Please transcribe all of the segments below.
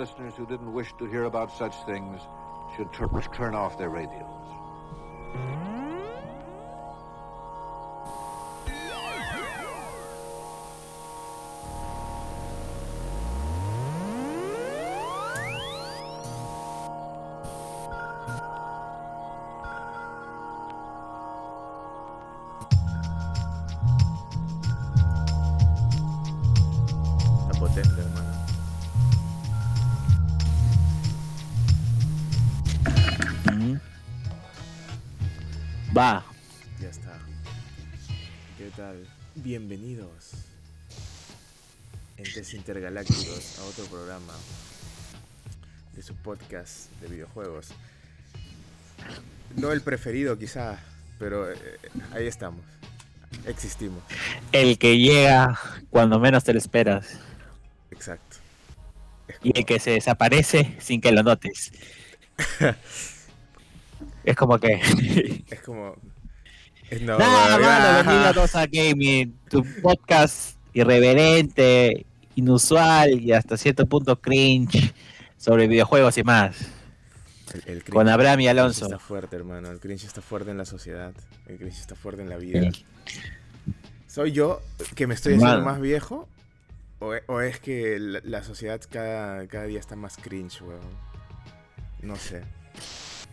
listeners who didn't wish to hear about such things should turn off their radios. Intergalácticos, a otro programa de su podcast de videojuegos. No el preferido quizá, pero eh, ahí estamos. Existimos. El que llega cuando menos te lo esperas. Exacto. Y el que se desaparece sin que lo notes. Es como que. es como. Es no, Nada bienvenidos a Gaming, tu podcast irreverente, inusual y hasta cierto punto cringe sobre videojuegos y más. El, Con Abraham y Alonso. está fuerte, hermano. El cringe está fuerte en la sociedad. El cringe está fuerte en la vida. ¿Soy yo que me estoy haciendo más viejo? ¿O, es que la, sociedad cada, cada, día está más cringe, weón? No sé.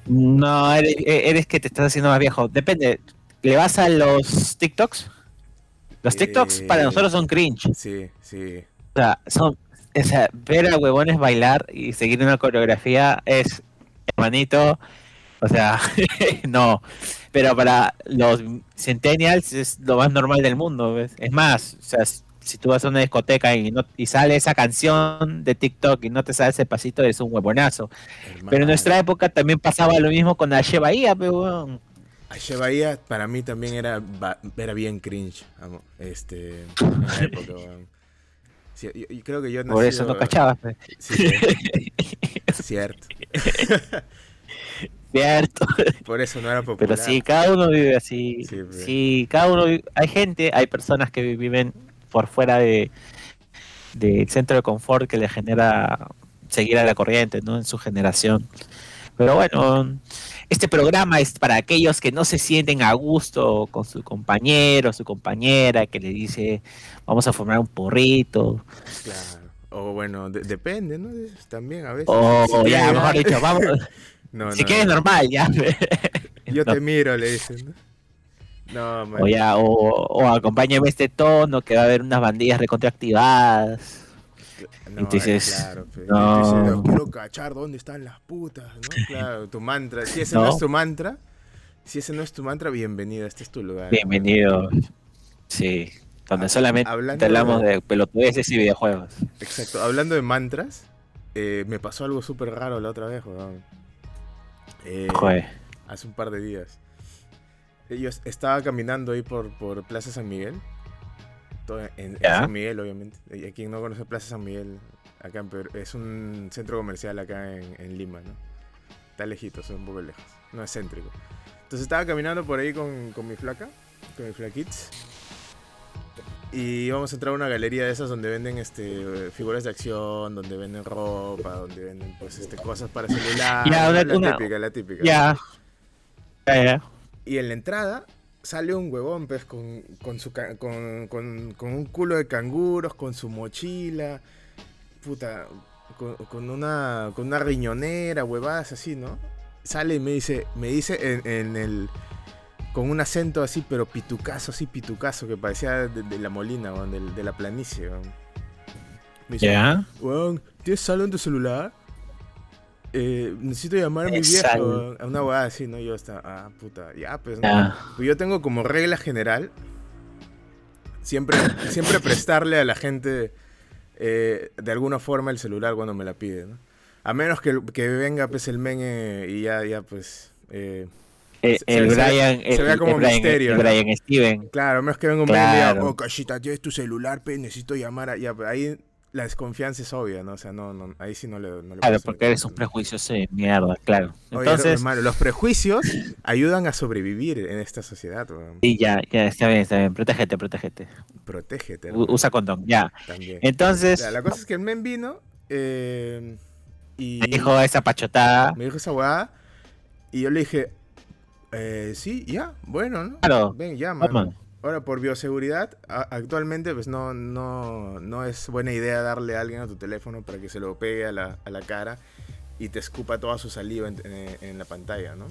No, eres, que te estás haciendo más viejo. Depende. ¿Le vas a los TikToks? Los TikToks para nosotros son cringe. Sí, sí. O sea, son, o sea, ver a huevones bailar y seguir una coreografía es, hermanito, o sea, no. Pero para los centennials es lo más normal del mundo, ¿ves? Es más, o sea, si tú vas a una discoteca y, no, y sale esa canción de TikTok y no te sale ese pasito, es un huevonazo. Pero en nuestra época también pasaba lo mismo con Ashe Bahía, pero Ashe Bahía para mí también era, era bien cringe, este, en la época, creo que yo Por eso no cachabas. Sí, Cierto. Cierto. Por eso no era popular. Pero sí, cada uno vive así. Sí, cada uno hay gente, hay personas que viven por fuera de del centro de confort que le genera seguir a la corriente, ¿no? En su generación. Pero bueno, este programa es para aquellos que no se sienten a gusto con su compañero, su compañera, que le dice, vamos a formar un porrito. Claro. O bueno, depende, ¿no? También a veces. O ya, mejor dicho, vamos. si quieres normal, ya. Yo te miro, le dicen, ¿no? No, o, ya, o, acompáñame este tono que va a haber unas bandillas recontractivadas. No, Entonces, claro, no. quiero cachar dónde están las putas, ¿no? Claro, tu mantra. Si ese no. es tu mantra, si ese no es tu mantra, bienvenido, este es tu lugar. Bienvenido. Sí, donde solamente hablamos de, pelotudeces y videojuegos. Exacto, hablando de mantras, eh, me pasó algo súper raro la otra vez, weón. Eh, hace un par de días. Yo estaba caminando ahí por, por Plaza San Miguel. En, San Miguel, obviamente. Y quien no conoce Plaza San Miguel, acá en Perú, es un centro comercial acá en, Lima, ¿no? Está lejito, es un poco lejos. No es céntrico. Entonces estaba caminando por ahí con, con mi flaca, con mi flaquits. Y vamos a entrar a una galería de esas donde venden este figuras de acción, donde venden ropa, donde venden pues este cosas para celular. la, típica, la típica, Ya. Ya, ya. Y en la entrada sale un huevón, pues, con, con, su, con, con, un culo de canguros, con su mochila, puta, con, una, con una riñonera, huevadas así, ¿no? Sale y me dice, me dice en, el, con un acento así, pero pitucazo, así pitucazo, que parecía de, la molina, de, de, la planicie, Me dice, ¿Ya? ¿tienes saldo en tu celular? Eh, necesito llamar a mi viejo, a una abogada así, ¿no? Yo estaba, ah, puta, ya, pues, no. Pues yo tengo como regla general siempre, siempre prestarle a la gente eh, de alguna forma el celular cuando me la pide, ¿no? A menos que, que venga, pues, el men y ya, ya, pues... Eh, el, Brian, se, vea como misterio. El, Brian Steven. Claro, a menos que venga un men y diga, oh, cachita, tienes tu celular, pues, necesito llamar a... Ya, ahí la desconfianza es obvia, ¿no? O sea, no, no ahí sí no le. No claro, porque eres un prejuicio de mierda, claro. Entonces. los prejuicios ayudan a sobrevivir en esta sociedad, Sí, ya, ya, está bien, está bien. Protégete, protégete. Protégete. Usa condón, ya. También. Entonces. la cosa es que el men vino. Eh, Y me dijo esa pachotada. Me dijo esa weá. Y yo le dije, eh, sí, ya, bueno, ¿no? Claro. Ven, ya, mano. Ahora, por bioseguridad, actualmente pues no, no, no es buena idea darle a alguien a tu teléfono para que se lo pegue a la, a la cara y te escupa toda su saliva en, la pantalla, ¿no?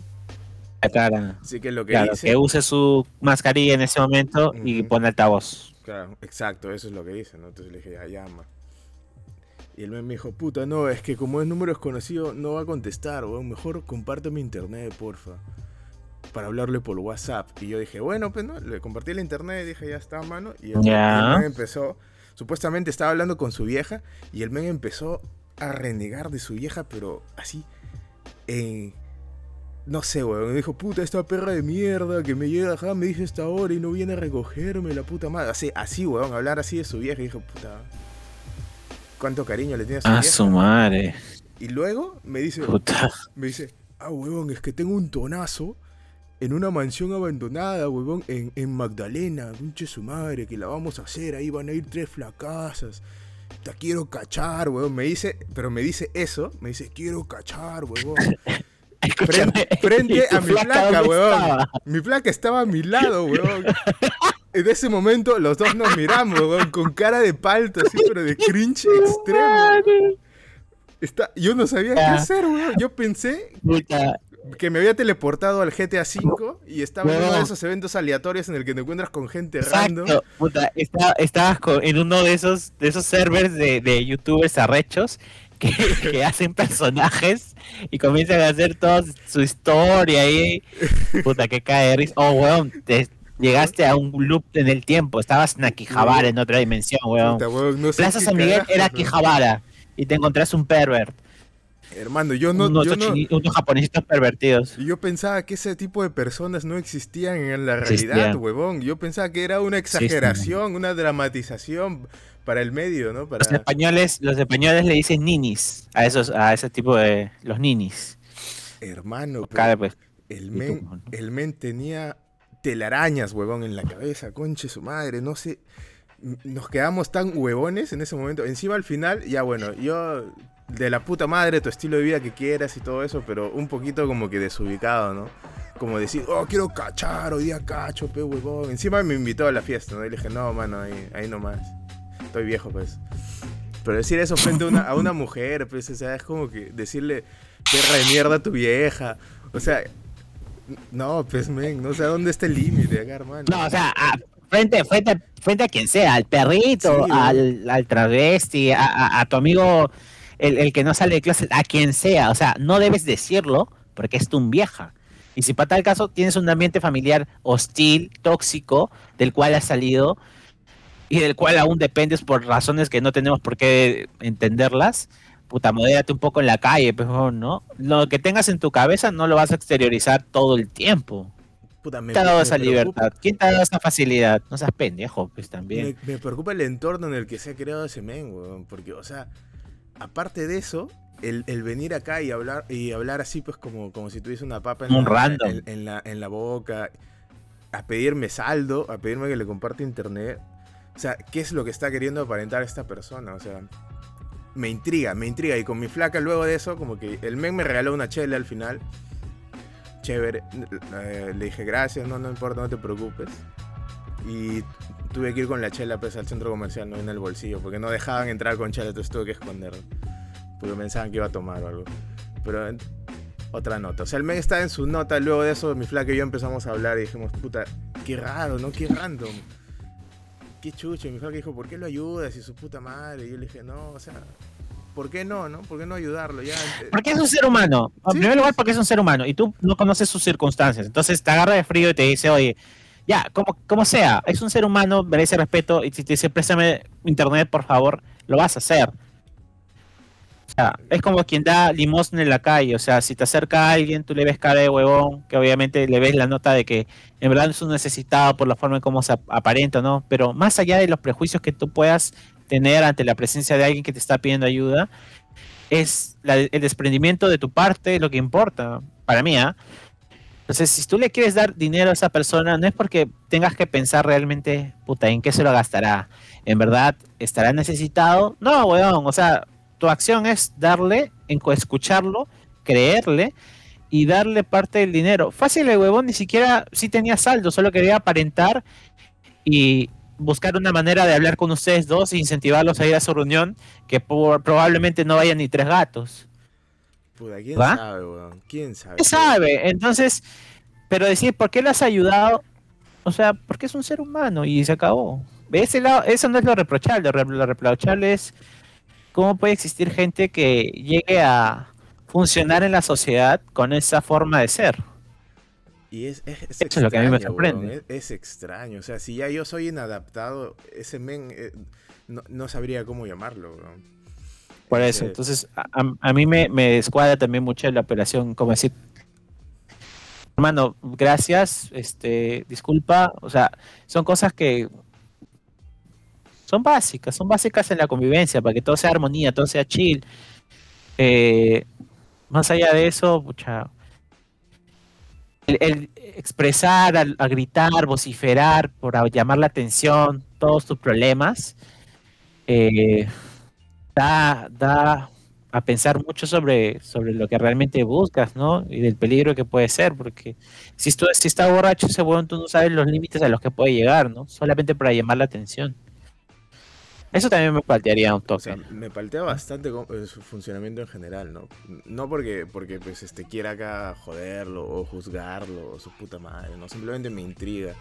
Claro. Así que lo que claro, que use su mascarilla en ese momento y pone altavoz. Claro, exacto, eso es lo que dice, ¿no? Entonces le dije, ya llama. Y él me dijo, puta, no, es que como es número desconocido, no va a contestar, weón. Mejor compárteme internet, porfa. Para hablarle por WhatsApp. Y yo dije, bueno, pues no, le compartí el internet y dije, ya está, mano. Y el, men empezó, supuestamente estaba hablando con su vieja. Y el men empezó a renegar de su vieja, pero así, en. No sé, weón. Me dijo, puta, esta perra de mierda que me llega acá, me dice esta hora y no viene a recogerme, la puta madre. Así, así, weón, hablar así de su vieja. Y dijo, puta, cuánto cariño le tiene a su A su madre. Y luego me dice, me dice, ah, huevón, es que tengo un tonazo en una mansión abandonada, huevón, en, en Magdalena, pinche su madre, que la vamos a hacer, ahí van a ir tres flacasas. Te quiero cachar, huevón. Me dice, pero me dice eso, me dice, quiero cachar, huevón. frente, a mi placa, huevón. Mi placa estaba a mi lado, huevón. En ese momento los dos nos miramos, weón, con cara de palto, así, pero de cringe extremo. Está, yo no sabía qué hacer, weón. Yo pensé que me había teleportado al GTA V y estaba en uno de esos eventos aleatorios en el que te encuentras con gente random. Puta, estabas en uno de esos, de esos servers de, de youtubers arrechos que, que, hacen personajes y comienzan a hacer toda su historia y puta que cae oh weón te, Llegaste a un loop en el tiempo, estabas en Akihabara en otra dimensión, weón. Plaza San Miguel era Akihabara y te encontrás un pervert. Hermano, yo no. Unos, yo no, unos japonesitos pervertidos. Yo pensaba que ese tipo de personas no existían en la realidad, huevón. Yo pensaba que era una exageración, una dramatización para el medio, ¿no? Para... Los españoles, los españoles le dicen ninis a esos, a ese tipo de los ninis. Hermano, pues. el men, el men tenía telarañas, huevón, en la cabeza, conche su madre, no sé. Nos quedamos tan huevones en ese momento. Encima al final, ya bueno, yo de la puta madre, tu estilo de vida que quieras y todo eso, pero un poquito como que desubicado, ¿no? Como decir, oh, quiero cachar, hoy día cacho, pe huevón. Encima me invitó a la fiesta, ¿no? Y le dije, no, mano, ahí, ahí nomás. Estoy viejo, pues. Pero decir eso frente a una, a mujer, pues, o sea, es como que decirle, perra de mierda a tu vieja. O sea, no, pues, men, no sé dónde está el límite acá, hermano. No, o sea, frente, frente, frente a quien sea, al perrito, al, al, travesti, a, tu amigo, el, que no sale de clase, a quien sea. O sea, no debes decirlo porque es tu vieja. Y si para tal caso tienes un ambiente familiar hostil, tóxico, del cual has salido y del cual aún dependes por razones que no tenemos por qué entenderlas, puta, modérate un poco en la calle, pues, ¿no? Lo que tengas en tu cabeza no lo vas a exteriorizar todo el tiempo. Puta, me, ¿Quién te ha dado esa libertad? ¿Quién te ha dado esa facilidad? No seas pendejo, pues también. Me, preocupa el entorno en el que se ha creado ese men, weón. Porque, o sea, aparte de eso, el, venir acá y hablar y hablar así, pues, como, como si tuviese una papa en, la, en, la, en la boca, a pedirme saldo, a pedirme que le comparte internet. O sea, ¿qué es lo que está queriendo aparentar esta persona? O sea, me intriga, me intriga. Y con mi flaca luego de eso, como que el men me regaló una chela al final. Chévere. Eh, le dije, gracias, no, no importa, no te preocupes. Y tuve que ir con la chela pues, al centro comercial, no en el bolsillo, porque no dejaban entrar con chela, entonces tuve que esconderlo. Porque pensaban que iba a tomar o algo. Pero otra nota. O sea, el men está en su nota, luego de eso mi flaca y yo empezamos a hablar y dijimos, puta, qué raro, ¿no? Qué random. Qué chucho. mi flaca dijo, ¿por qué lo ayudas? Y su puta madre. Y yo le dije, no, o sea, ¿por qué no, no? ¿Por qué no ayudarlo? Ya, eh, porque es un ser humano. En primer lugar, porque es un ser humano y tú no conoces sus circunstancias. Entonces te agarra de frío y te dice, oye, ya, como, como sea, es un ser humano, merece respeto y si te dice, préstame internet, por favor, lo vas a hacer. O sea, es como quien da limosna en la calle. O sea, si te acerca a alguien, tú le ves cara de huevón, que obviamente le ves la nota de que en verdad es un necesitado por la forma en cómo se aparenta, ¿no? Pero más allá de los prejuicios que tú puedas tener ante la presencia de alguien que te está pidiendo ayuda, es el desprendimiento de tu parte lo que importa, para mí. ¿ah? Entonces, si tú le quieres dar dinero a esa persona, no es porque tengas que pensar realmente, puta, en qué se lo gastará. ¿En verdad estará necesitado? No, weón, o sea, tu acción es darle escucharlo, creerle y darle parte del dinero. Fácil el huevón ni siquiera sí tenía saldo, solo quería aparentar y buscar una manera de hablar con ustedes dos e incentivarlos a ir a su reunión, que probablemente no vayan ni tres gatos. ¿quién sabe, weón? ¿Quién sabe? ¿Quién sabe? Entonces, pero decir, ¿por qué le has ayudado? O sea, porque es un ser humano y se acabó. Ese lado, eso no es lo reprochable. Lo reprochable es cómo puede existir gente que llegue a funcionar en la sociedad con esa forma de ser. Y es, es, Eso es lo que a mí me sorprende. Es, extraño. O sea, si ya yo soy inadaptado, ese men eh, no, sabría cómo llamarlo. Por eso, entonces a, mí me, me descuadra también mucho la operación, como decir, hermano, gracias, este, disculpa, o sea, son cosas que son básicas, son básicas en la convivencia, para que todo sea armonía, todo sea chill. Eh, más allá de eso, pucha, el, expresar, a, gritar, vociferar, por llamar la atención, todos tus problemas, eh, da, da a pensar mucho sobre, sobre lo que realmente buscas, ¿no? Y del peligro que puede ser, porque si, si está borracho ese huevón, tú no sabes los límites a los que puede llegar, ¿no? Solamente para llamar la atención. Eso también me paltearía un toque. me paltea bastante eh, su funcionamiento en general, ¿no? No porque, porque pues, este, quiera acá joderlo o juzgarlo o su puta madre, ¿no? Simplemente me intriga.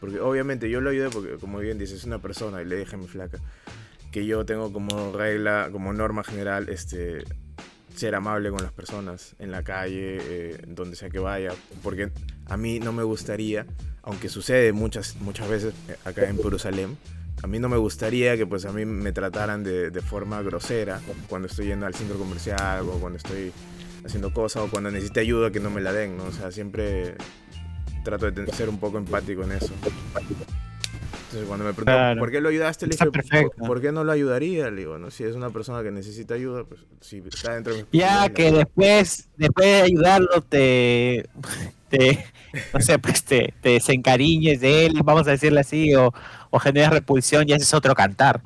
Porque obviamente yo lo ayudé porque, como bien dices, es una persona y le dije mi flaca que yo tengo como regla, como norma general, este, ser amable con las personas en la calle, eh, donde sea que vaya, porque a mí no me gustaría, aunque sucede muchas, muchas veces eh, acá en Jerusalén, a mí no me gustaría que pues a mí me trataran de, de forma grosera cuando estoy yendo al centro comercial o cuando estoy haciendo cosas o cuando necesite ayuda que no me la den, ¿no? O sea, siempre trato de ser un poco empático en eso. Entonces, cuando me preguntó, ¿por qué lo ayudaste? Le dije, ¿por, qué no lo ayudaría? Le digo, ¿no? Si es una persona que necesita ayuda, pues si está dentro de Ya que después, después de ayudarlo, te, te no sé, pues te, te, desencariñes de él, vamos a decirle así, o, o generas repulsión, ya ese es otro cantar.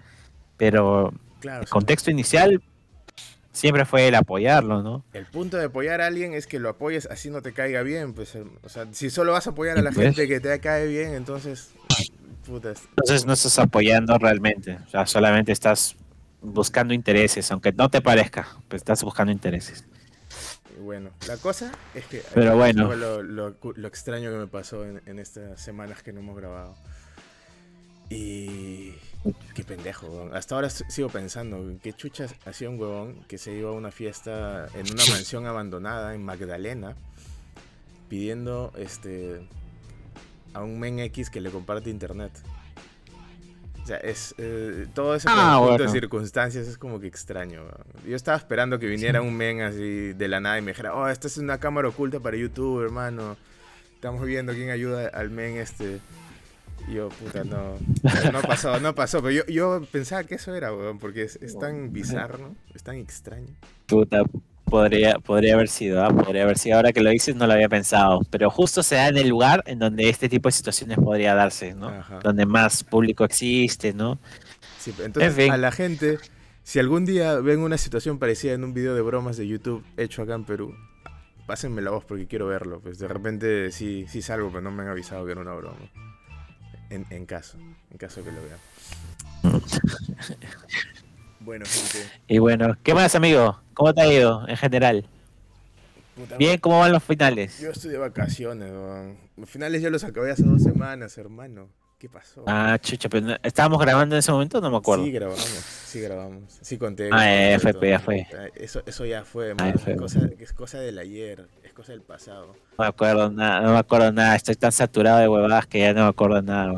Pero el contexto inicial siempre fue el apoyarlo, ¿no? El punto de apoyar a alguien es que lo apoyes así no te caiga bien, pues, o sea, si solo vas a apoyar a la pues. gente que te cae bien, entonces entonces no estás apoyando realmente, o sea, solamente estás buscando intereses, aunque no te parezca, pues estás buscando intereses. Bueno, la cosa es que Pero bueno. Lo, lo, extraño que me pasó en, estas semanas que no hemos grabado. Y qué pendejo, hasta ahora sigo pensando, qué chuchas hacía un huevón que se iba a una fiesta en una mansión abandonada en Magdalena pidiendo este a un men X que le comparte internet. O sea, es eh, todo ese ah, conjunto de circunstancias es como que extraño. Yo estaba esperando que viniera un men así de la nada y me dijera, oh, esta es una cámara oculta para YouTube, hermano. Estamos viendo quién ayuda al men este. Yo, puta, no. No pasó, no pasó. Pero yo, yo pensaba que eso era, weón, porque es, es tan bizarro, ¿no? Es tan extraño. Puta, Podría, podría haber sido, ¿ah? podría haber sido. Ahora que lo dices, no lo había pensado. Pero justo se da en el lugar en donde este tipo de situaciones podría darse, ¿no? Donde más público existe, ¿no? Sí, entonces, a la gente, si algún día ven una situación parecida en un video de bromas de YouTube hecho acá en Perú, pásenme la voz porque quiero verlo. Pues de repente sí, sí salgo, pero no me han avisado que era una broma. En, en caso, en caso que lo vean. Bueno, gente. Y bueno, ¿qué más, amigo? ¿Cómo te ha ido en general? Bien, ¿cómo van los finales? Yo estoy de vacaciones, Los finales ya los acabé hace dos semanas, hermano. ¿Qué pasó? Ah, chucha, pero ¿estábamos grabando en ese momento? No me acuerdo. Sí, grabamos, sí grabamos. Sí conté. Ah, eh, fue, ya fue. Eso, eso ya fue, ah, es, cosa, es cosa del ayer, es cosa del pasado. No me acuerdo nada, no me acuerdo nada. Estoy tan saturado de huevadas que ya no me acuerdo nada,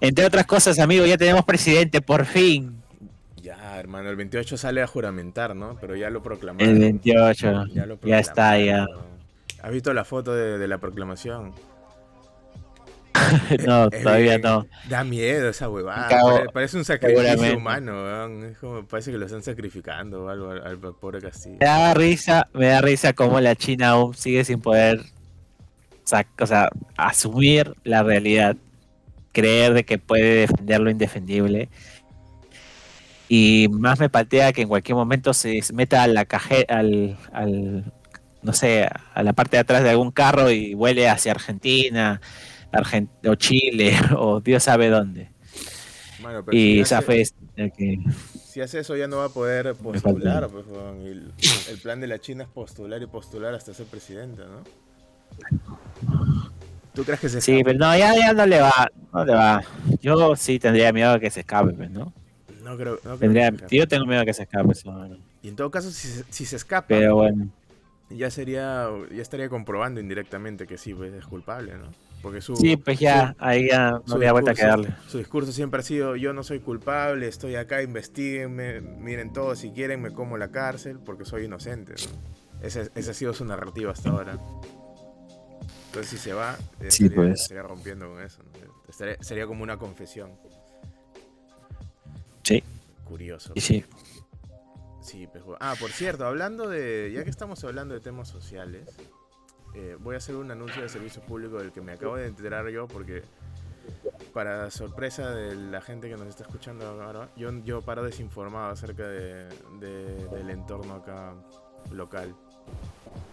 Entre otras cosas, amigo, ya tenemos presidente, por fin. Ya, hermano, el 28 sale a juramentar, ¿no? Pero ya lo proclamaron. El 28, ya, está, ya. ¿Has visto la foto de, la proclamación? no, todavía no. Da miedo esa huevada. parece un sacrificio humano, Es como, parece que lo están sacrificando o algo al, pobre Castillo. Me da risa, me da risa cómo la China aún sigue sin poder o sea, asumir la realidad, creer de que puede defender lo indefendible Y más me patea que en cualquier momento se meta a la cajera, al, al, no sé, a la parte de atrás de algún carro y vuele hacia Argentina, o Chile, o Dios sabe dónde. y esa fe que... Si hace eso ya no va a poder postular, pues, el, el, plan de la China es postular y postular hasta ser presidenta, ¿no? ¿Tú crees que se escape? Sí, pero no, ya, ya no le va, no le va. Yo sí tendría miedo de que se escape, pues, ¿no? No creo, no tendría, Yo tengo miedo de que se escape. Y en todo caso, si, si se escapa, pero bueno. ya sería, ya estaría comprobando indirectamente que sí, pues es culpable, ¿no? Porque su, sí, pues ya, ahí ya no había vuelta a quedarle. Su discurso siempre ha sido, yo no soy culpable, estoy acá, investiguenme, miren todo, si quieren me como la cárcel porque soy inocente, ¿no? Esa, esa ha sido su narrativa hasta ahora. Entonces, si se va, estaría, pues. rompiendo con eso. sería como una confesión. Sí. Curioso. Y sí. Sí, pues, ah, por cierto, hablando de. Ya que estamos hablando de temas sociales, eh, voy a hacer un anuncio de servicio público del que me acabo de enterar yo, porque para sorpresa de la gente que nos está escuchando ahora, yo, yo paro desinformado acerca de, del entorno acá local.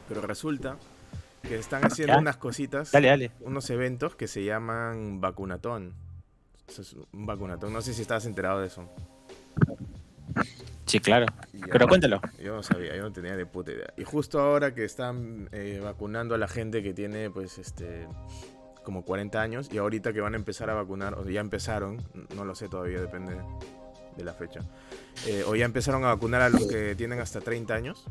Pero resulta que están haciendo unas cositas, unos eventos que se llaman vacunatón. un vacunatón, no sé si estabas enterado de eso. Sí, claro. Pero cuéntalo. Yo no sabía, yo no tenía de puta idea. Y justo ahora que están eh, vacunando a la gente que tiene, pues, este, como 40 años, y ahorita que van a empezar a vacunar, o ya empezaron, no lo sé todavía, depende de la fecha, eh, o ya empezaron a vacunar a los que tienen hasta 30 años,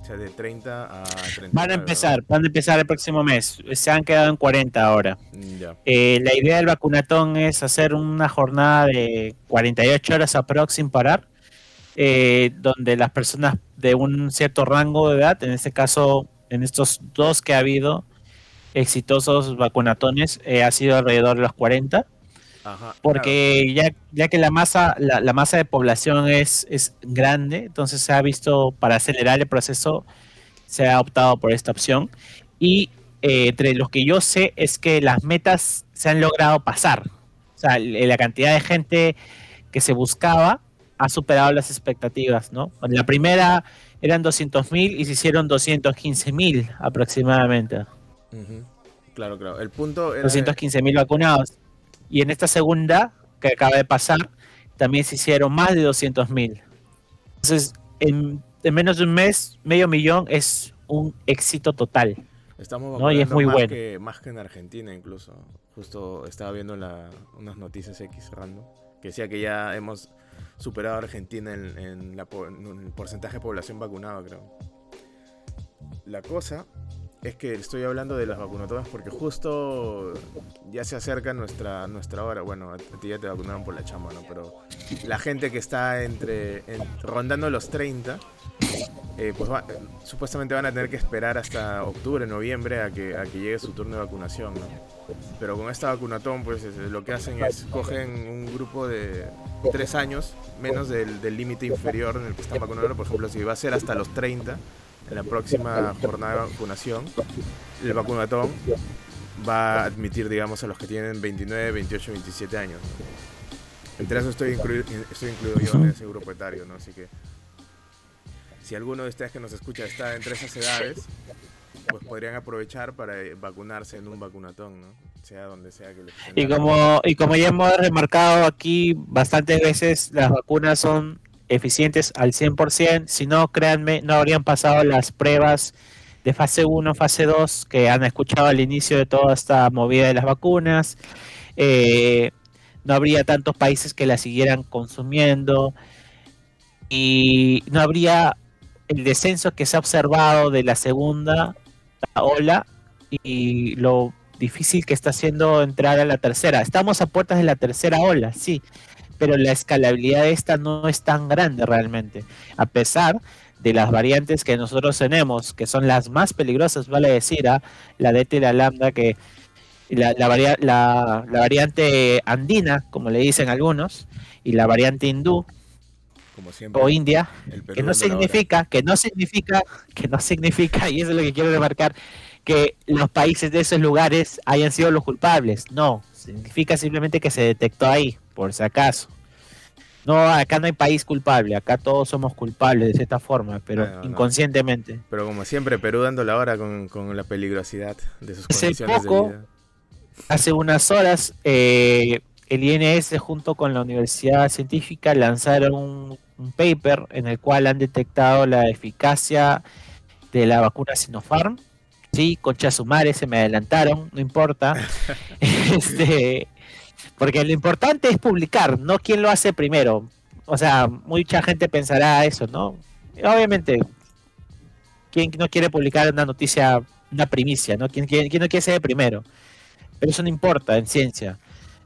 o sea, de 30 a 30. Van a empezar, van a empezar el próximo mes. Se han quedado en 40 ahora. Mm, eh, la idea del vacunatón es hacer una jornada de 48 horas a sin parar, eh, donde las personas de un cierto rango de edad, en este caso, en estos dos que ha habido exitosos vacunatones, eh, ha sido alrededor de los 40 porque ya, ya que la masa, la, masa de población es, es grande, entonces se ha visto para acelerar el proceso, se ha optado por esta opción. Y eh, entre los que yo sé es que las metas se han logrado pasar. O sea, la cantidad de gente que se buscaba ha superado las expectativas, ¿no? La primera eran 200.000 y se hicieron 215.000 aproximadamente. Claro, claro. El punto era... 215.000 vacunados. Y en esta segunda, que acaba de pasar, también se hicieron más de 200 mil. Entonces, en, menos de un mes, medio millón es un éxito total. Estamos ¿no? y es muy más bueno. Que, más que en Argentina incluso. Justo estaba viendo unas noticias X random que decía que ya hemos superado a Argentina en, en el porcentaje de población vacunada, creo. La cosa es que estoy hablando de las vacunatorias porque justo ya se acerca nuestra, nuestra hora. Bueno, a ti ya te vacunaron por la chamba, ¿no? Pero la gente que está entre, rondando los 30, eh, pues supuestamente van a tener que esperar hasta octubre, noviembre a que, a que llegue su turno de vacunación, ¿no? Pero con esta vacunatón, pues lo que hacen es cogen un grupo de tres años, menos del límite inferior en el que están vacunando. Por ejemplo, si va a ser hasta los 30 en la próxima jornada de vacunación, el vacunatón va a admitir, digamos, a los que tienen 29, 28, 27 años. Entre eso estoy, incluido, estoy incluido yo en ese grupo etario, ¿no? Así que si alguno de ustedes que nos escucha está entre esas edades, pues podrían aprovechar para vacunarse en un vacunatón, ¿no? Sea donde sea que les y como Y como ya hemos remarcado aquí bastantes veces, las vacunas son eficientes al 100%. Si no, créanme, no habrían pasado las pruebas de fase 1, fase 2 que han escuchado al inicio de toda esta movida de las vacunas. Eh, no habría tantos países que la siguieran consumiendo y no habría el descenso que se ha observado de la segunda ola y lo difícil que está haciendo entrar a la tercera. Estamos a puertas de la tercera ola, sí, pero la escalabilidad de esta no es tan grande realmente, a pesar de las variantes que nosotros tenemos, que son las más peligrosas, vale decir, ¿ah? la DT y la lambda, que la, la, variante andina, como le dicen algunos, y la variante hindú, o India, que no significa, que no significa, que no significa, y eso es lo que quiero remarcar, que los países de esos lugares hayan sido los culpables. No, significa simplemente que se detectó ahí por si acaso. No, acá no hay país culpable, acá todos somos culpables de cierta forma, pero inconscientemente. Pero como siempre, Perú dando la hora con, la peligrosidad de sus condiciones de vida. Hace unas horas, eh, el INS junto con la Universidad Científica lanzaron un, paper en el cual han detectado la eficacia de la vacuna Sinopharm. Sí, concha sumare, se me adelantaron, no importa. este, porque lo importante es publicar, no quién lo hace primero. O sea, mucha gente pensará eso, ¿no? Obviamente, ¿quién no quiere publicar una noticia, una primicia, ¿no? ¿Quién, quién, quién no quiere ser primero? Pero eso no importa en ciencia.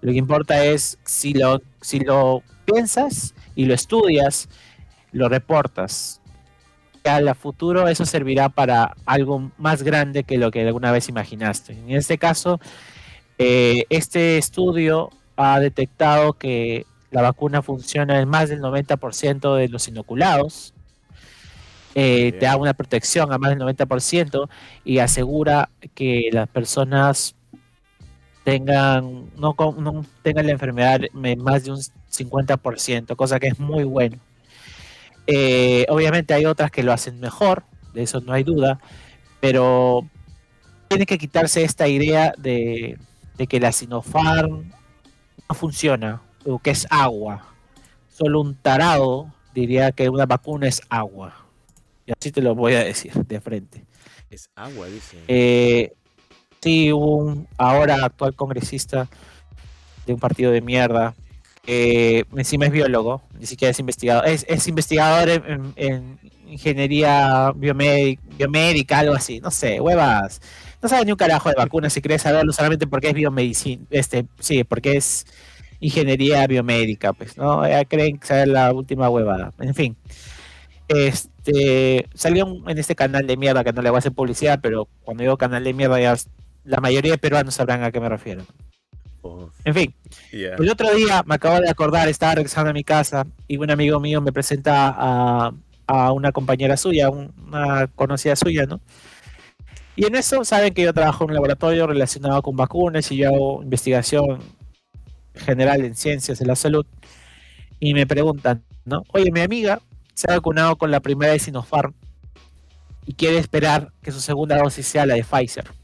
Lo que importa es si lo, si lo piensas y lo estudias, lo reportas. A la futuro eso servirá para algo más grande que lo que alguna vez imaginaste. En este caso, eh, este estudio ha detectado que la vacuna funciona en más del 90% de los inoculados. Eh, te da una protección a más del 90% y asegura que las personas tengan no, no tengan la enfermedad más de un 50%, cosa que es muy bueno. Eh, obviamente hay otras que lo hacen mejor, de eso no hay duda, pero tiene que quitarse esta idea de, de que la Sinopharm no funciona, o que es agua. Solo un tarado diría que una vacuna es agua. Y así te lo voy a decir de frente. Es agua, dice. Eh, sí, un ahora actual congresista de un partido de mierda. Encima es biólogo, ni siquiera es investigador. Es, investigador en, ingeniería biomédica, algo así. No sé, huevas. No sabe ni un carajo de vacunas si crees saberlo solamente porque es biomedicina. Este, sí, porque es ingeniería biomédica, pues, ¿no? Ya creen saber la última huevada. En fin. Este salió en este canal de mierda que no le voy a hacer publicidad, pero cuando digo canal de mierda ya la mayoría de peruanos sabrán a qué me refiero. Oh. En fin, el otro día me acabo de acordar, estaba regresando a mi casa y un amigo mío me presenta a, una compañera suya, una conocida suya, ¿no? Y en eso saben que yo trabajo en un laboratorio relacionado con vacunas y yo hago investigación general en ciencias de la salud. Y me preguntan, ¿no? Oye, mi amiga se ha vacunado con la primera de Sinopharm y quiere esperar que su segunda dosis sea la de Pfizer.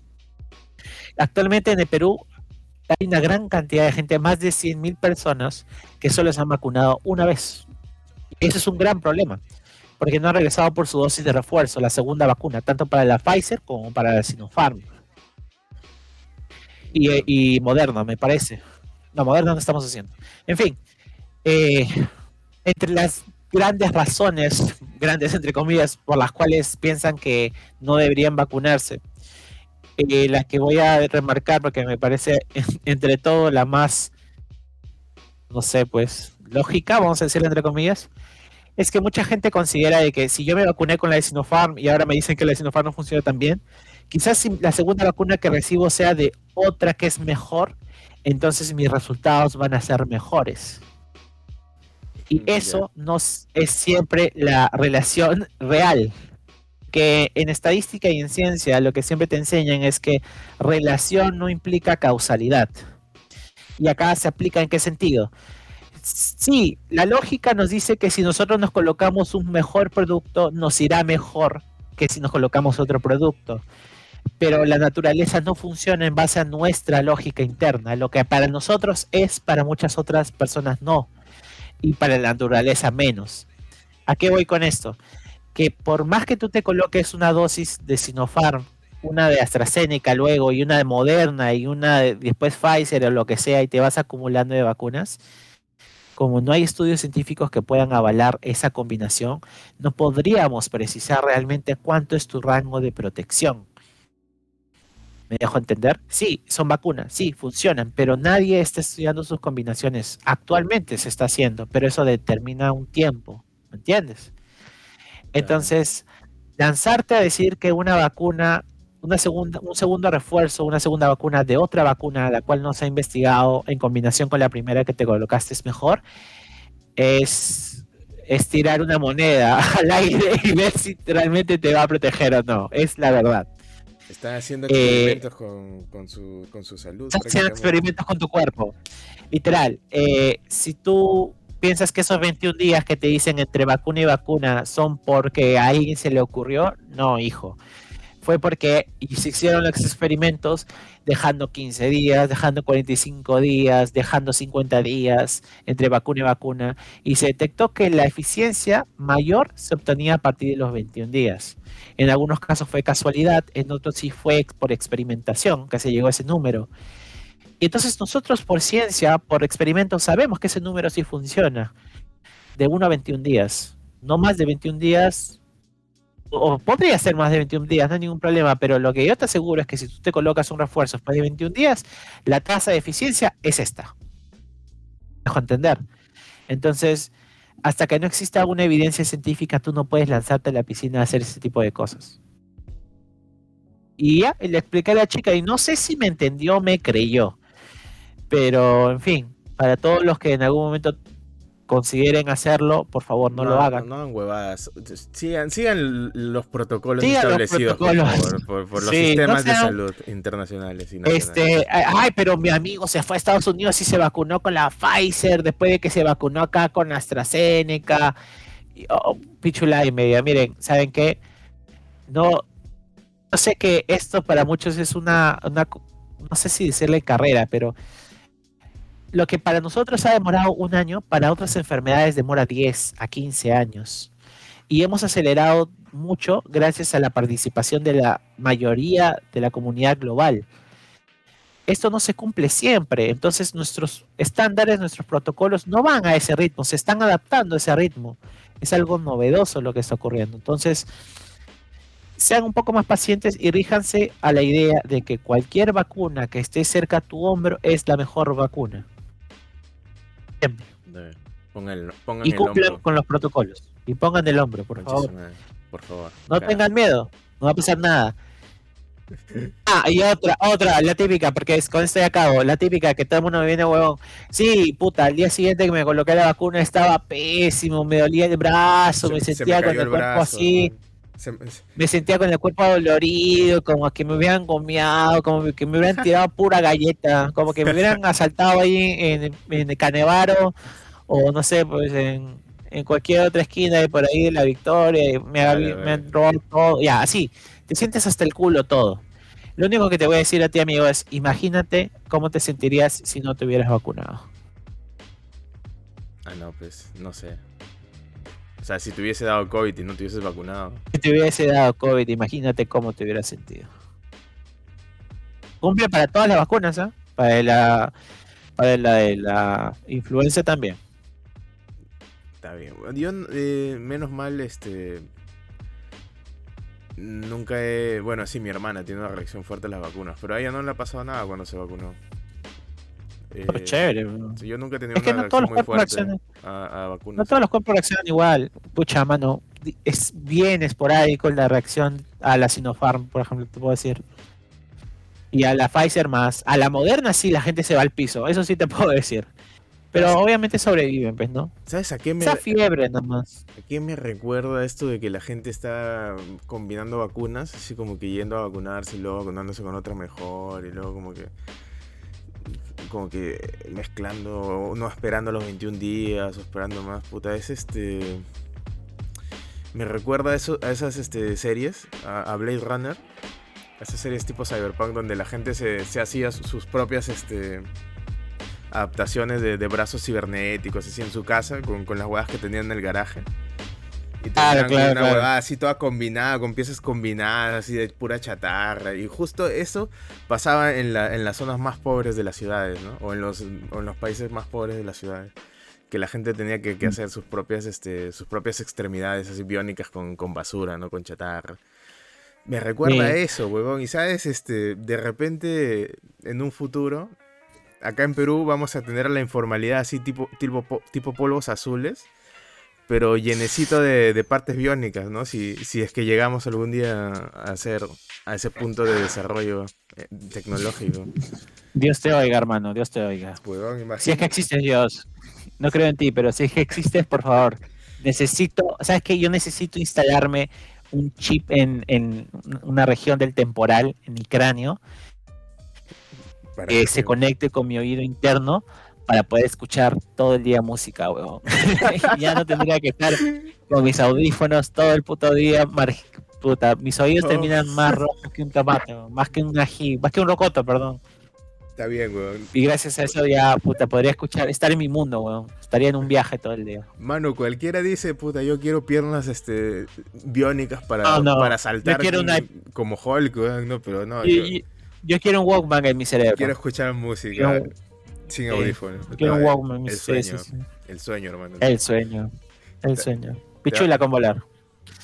Actualmente en el Perú hay una gran cantidad de gente, más de 100.000 personas, que solo se han vacunado una vez. Ese es un gran problema, porque no han regresado por su dosis de refuerzo, la segunda vacuna, tanto para la Pfizer como para la Sinopharm. Y, Moderna, me parece. No, Moderna no estamos haciendo. En fin, eh, entre las grandes razones, grandes entre comillas, por las cuales piensan que no deberían vacunarse, eh, la que voy a remarcar porque me parece entre todo la más, no sé, pues lógica, vamos a decirlo entre comillas, es que mucha gente considera de que si yo me vacuné con la de Sinopharm y ahora me dicen que la de Sinopharm no funciona tan bien, quizás si la segunda vacuna que recibo sea de otra que es mejor, entonces mis resultados van a ser mejores. Y mm, eso no es siempre la relación real que en estadística y en ciencia lo que siempre te enseñan es que relación no implica causalidad. Y acá se aplica en qué sentido. Sí, la lógica nos dice que si nosotros nos colocamos un mejor producto, nos irá mejor que si nos colocamos otro producto. Pero la naturaleza no funciona en base a nuestra lógica interna. Lo que para nosotros es, para muchas otras personas no. Y para la naturaleza menos. ¿A qué voy con esto? Que por más que tú te coloques una dosis de Sinopharm, una de AstraZeneca luego y una de Moderna y una de, después Pfizer o lo que sea y te vas acumulando de vacunas, como no hay estudios científicos que puedan avalar esa combinación, no podríamos precisar realmente cuánto es tu rango de protección. ¿Me dejo entender? Sí, son vacunas, sí, funcionan, pero nadie está estudiando sus combinaciones. Actualmente se está haciendo, pero eso determina un tiempo, ¿me entiendes? Entonces, lanzarte a decir que una vacuna, una segunda, un segundo refuerzo, una segunda vacuna de otra vacuna, la cual no se ha investigado en combinación con la primera que te colocaste es mejor, es, es tirar una moneda al aire y ver si realmente te va a proteger o no. Es la verdad. Están haciendo experimentos con, con, su, con, su, salud. Están haciendo experimentos con tu cuerpo. Literal, eh, si tú piensas que esos 21 días que te dicen entre vacuna y vacuna son porque a alguien se le ocurrió, no, hijo. Fue porque se hicieron los experimentos dejando 15 días, dejando 45 días, dejando 50 días entre vacuna y vacuna, y se detectó que la eficiencia mayor se obtenía a partir de los 21 días. En algunos casos fue casualidad, en otros sí fue por experimentación que se llegó a ese número. Y entonces nosotros por ciencia, por experimento, sabemos que ese número sí funciona. De 1 a 21 días. No más de 21 días o podría ser más de 21 días, no hay ningún problema, pero lo que yo te aseguro es que si tú te colocas un refuerzo después de 21 días, la tasa de eficiencia es esta. Dejo entender. Entonces, hasta que no exista alguna evidencia científica, tú no puedes lanzarte a la piscina a hacer ese tipo de cosas. Y ya, le expliqué a la chica y no sé si me entendió o me creyó. Pero, en fin, para todos los que en algún momento consideren hacerlo, por favor, no, lo hagan. No, hagan huevadas. Sigan, sigan los protocolos establecidos Por, los sistemas de salud internacionales y Este, ay, pero mi amigo se fue a Estados Unidos y se vacunó con la Pfizer después de que se vacunó acá con AstraZeneca. Oh, pichula y media. Miren, ¿saben qué? No, no sé que esto para muchos es una, una no sé si decirle carrera, pero lo que para nosotros ha demorado un año, para otras enfermedades demora 10 a 15 años. Y hemos acelerado mucho gracias a la participación de la mayoría de la comunidad global. Esto no se cumple siempre, entonces nuestros estándares, nuestros protocolos no van a ese ritmo, se están adaptando a ese ritmo. Es algo novedoso lo que está ocurriendo. Entonces, sean un poco más pacientes y ríjanse a la idea de que cualquier vacuna que esté cerca a tu hombro es la mejor vacuna y cumplan con los protocolos. Y pongan el hombro, por favor. Por favor. No tengan miedo, no va a pasar nada. Ah, y otra, otra, la típica, porque es, con esto de acabo, la típica que todo el mundo me viene huevón. Sí, puta, al día siguiente que me coloqué la vacuna estaba pésimo, me dolía el brazo, me sentía con el, cuerpo así. me sentía con el cuerpo dolorido, como que me hubieran gomeado, como que me hubieran tirado pura galleta, como que me hubieran asaltado ahí en, en el Canevaro o no sé, pues en, cualquier otra esquina de por ahí de la victoria, me, han robado todo, ya, así, te sientes hasta el culo todo. Lo único que te voy a decir a ti, amigo, es imagínate cómo te sentirías si no te hubieras vacunado. Ah, no, pues, no sé. O sea, si te hubiese dado COVID y no te hubieses vacunado. Si te hubiese dado COVID, imagínate cómo te hubieras sentido. Cumple para todas las vacunas, ¿eh? Para la, para la de la influenza también. Está bien. Yo, eh, menos mal, este. Nunca he. Bueno, sí, mi hermana tiene una reacción fuerte a las vacunas, pero a ella no le ha pasado nada cuando se vacunó. Eh, chévere, Yo nunca he tenido una reacción muy fuerte a, vacunas. No todos los cuerpos reaccionan igual. Pucha, mano. Es bien esporádico la reacción a la Sinopharm, por ejemplo, te puedo decir. Y a la Pfizer más. A la Moderna sí la gente se va al piso. Eso sí te puedo decir. Pero obviamente sobreviven, pues, ¿no? ¿Sabes a qué me... Esa fiebre nomás. ¿A qué me recuerda esto de que la gente está combinando vacunas? Así como que yendo a vacunarse y luego vacunándose con otra mejor y luego como que... Como que mezclando, no esperando los 21 días o esperando más, puta, es este... Me recuerda a, eso, a esas este, series, a, Blade Runner, esas series tipo Cyberpunk donde la gente se, se hacía sus propias este, adaptaciones de, brazos cibernéticos así en su casa con, las huevas que tenían en el garaje. Y claro, claro, una huevada así toda combinada, con piezas combinadas, así de pura chatarra. Y justo eso pasaba en, la, en las zonas más pobres de las ciudades, ¿no? O en los, en los países más pobres de las ciudades. Que la gente tenía que, mm. hacer sus propias, este, sus propias extremidades así biónicas con, con basura, ¿no? Con chatarra. Me recuerda a eso, huevón. Y sabes, este, de repente, en un futuro, acá en Perú vamos a tener la informalidad así tipo, tipo, tipo polvos azules, pero llenecito de, partes biónicas, ¿no? Si, si es que llegamos algún día a hacer a ese punto de desarrollo eh, tecnológico. Dios te oiga, hermano, Dios te oiga. si es que existe Dios, no creo en ti, pero si es que existes, por favor, necesito, ¿sabes qué? Yo necesito instalarme un chip en, en una región del temporal, en mi cráneo, que se conecte con mi oído interno para poder escuchar todo el día música, weón. ya no tendría que estar con mis audífonos todo el puto día. Puta, mis oídos oh. terminan más rojos que un tomate, más que un ají, más que un rocoto, perdón. Está bien, weón. Y gracias a eso ya, puta, podría escuchar, estar en mi mundo, weón. Estaría en un viaje todo el día. Mano, cualquiera dice, puta, yo quiero piernas este biónicas para, para saltar como Hulk, weón, no, pero no. Yo, quiero un Walkman en mi cerebro. Quiero escuchar música. Sin audífonos. Quiero un Walkman. El sueño. El sueño, hermano. El sueño. El sueño. Pichula con volar.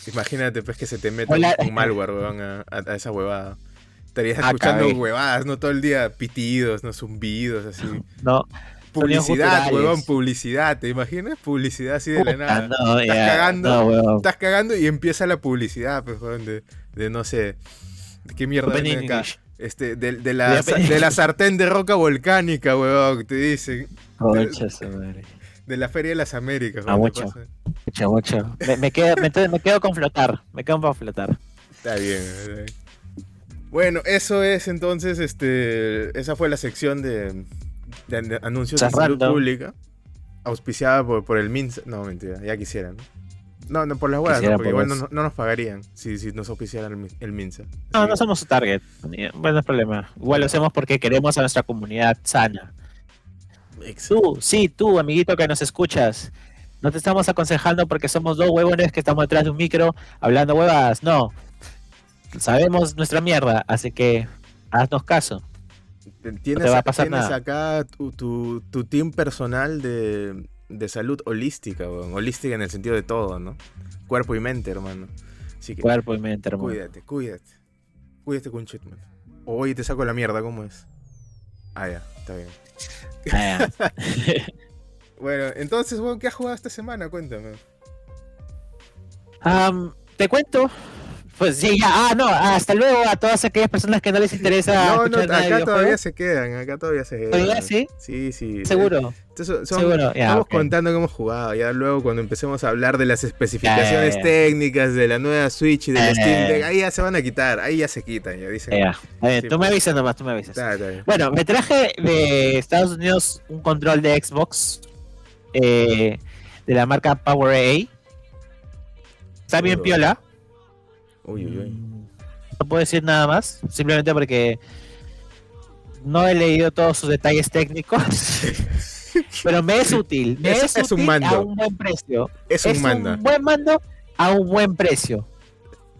Imagínate, pues, que se te meta un, malware, weón, a, esa huevada. Estarías escuchando huevadas, ¿no? Todo el día pitidos, ¿no? Zumbidos, así. No. Publicidad, huevón, publicidad, ¿te imaginas? Publicidad así de la nada. No, estás cagando, estás cagando y empieza la publicidad, pues, de, de no sé, de qué mierda acá. Este, de, de, la, de la sartén de roca volcánica, weón, te dicen. de, la Feria de las Américas, weón. mucho. Mucho, mucho. Me, quedo, me, quedo con flotar. Me quedo con flotar. Está bien, Bueno, eso es entonces, este, esa fue la sección de, de anuncios de salud pública, auspiciada por, por el MINSA. No, mentira, ya quisieran. ¿no? No, no por las huevas, porque igual no, nos pagarían si, si nos oficiara el, MINSA. No, no somos su target. Bueno, no es problema. Igual lo hacemos porque queremos a nuestra comunidad sana. Tú, sí, tú, amiguito que nos escuchas. No te estamos aconsejando porque somos dos huevones que estamos detrás de un micro hablando huevas. No. Sabemos nuestra mierda, así que haznos caso. Tienes, va a pasar tienes acá tu, tu, tu team personal de, de salud holística, Holística en el sentido de todo, ¿no? Cuerpo y mente, hermano. Así que, Cuerpo y mente, hermano. Cuídate, cuídate. Cuídate con Chitman. Oye, te saco la mierda, ¿cómo es? Ah, ya, está bien. Ah, bueno, entonces, weón, ¿qué has jugado esta semana? Cuéntame. te cuento, pues sí, ya, ah, no, hasta luego a todas aquellas personas que no les interesa. No, no, acá todavía se quedan, acá todavía se quedan. ¿Todavía sí? Sí, sí. Seguro. Seguro, Estamos contando que hemos jugado, ya luego cuando empecemos a hablar de las especificaciones técnicas de la nueva Switch y del eh. Steam Deck, ahí ya se van a quitar, ahí ya se quitan, ya dicen. Ya. tú me pues. avisas nomás, tú me avisas. bueno, me traje de Estados Unidos un control de Xbox eh, de la marca PowerA. Está bien piola Mm, no puedo decir nada más, simplemente porque no he leído todos sus detalles técnicos. pero me es útil. Me es, útil un mando. a un buen precio. Es, un, mando. un buen mando a un buen precio.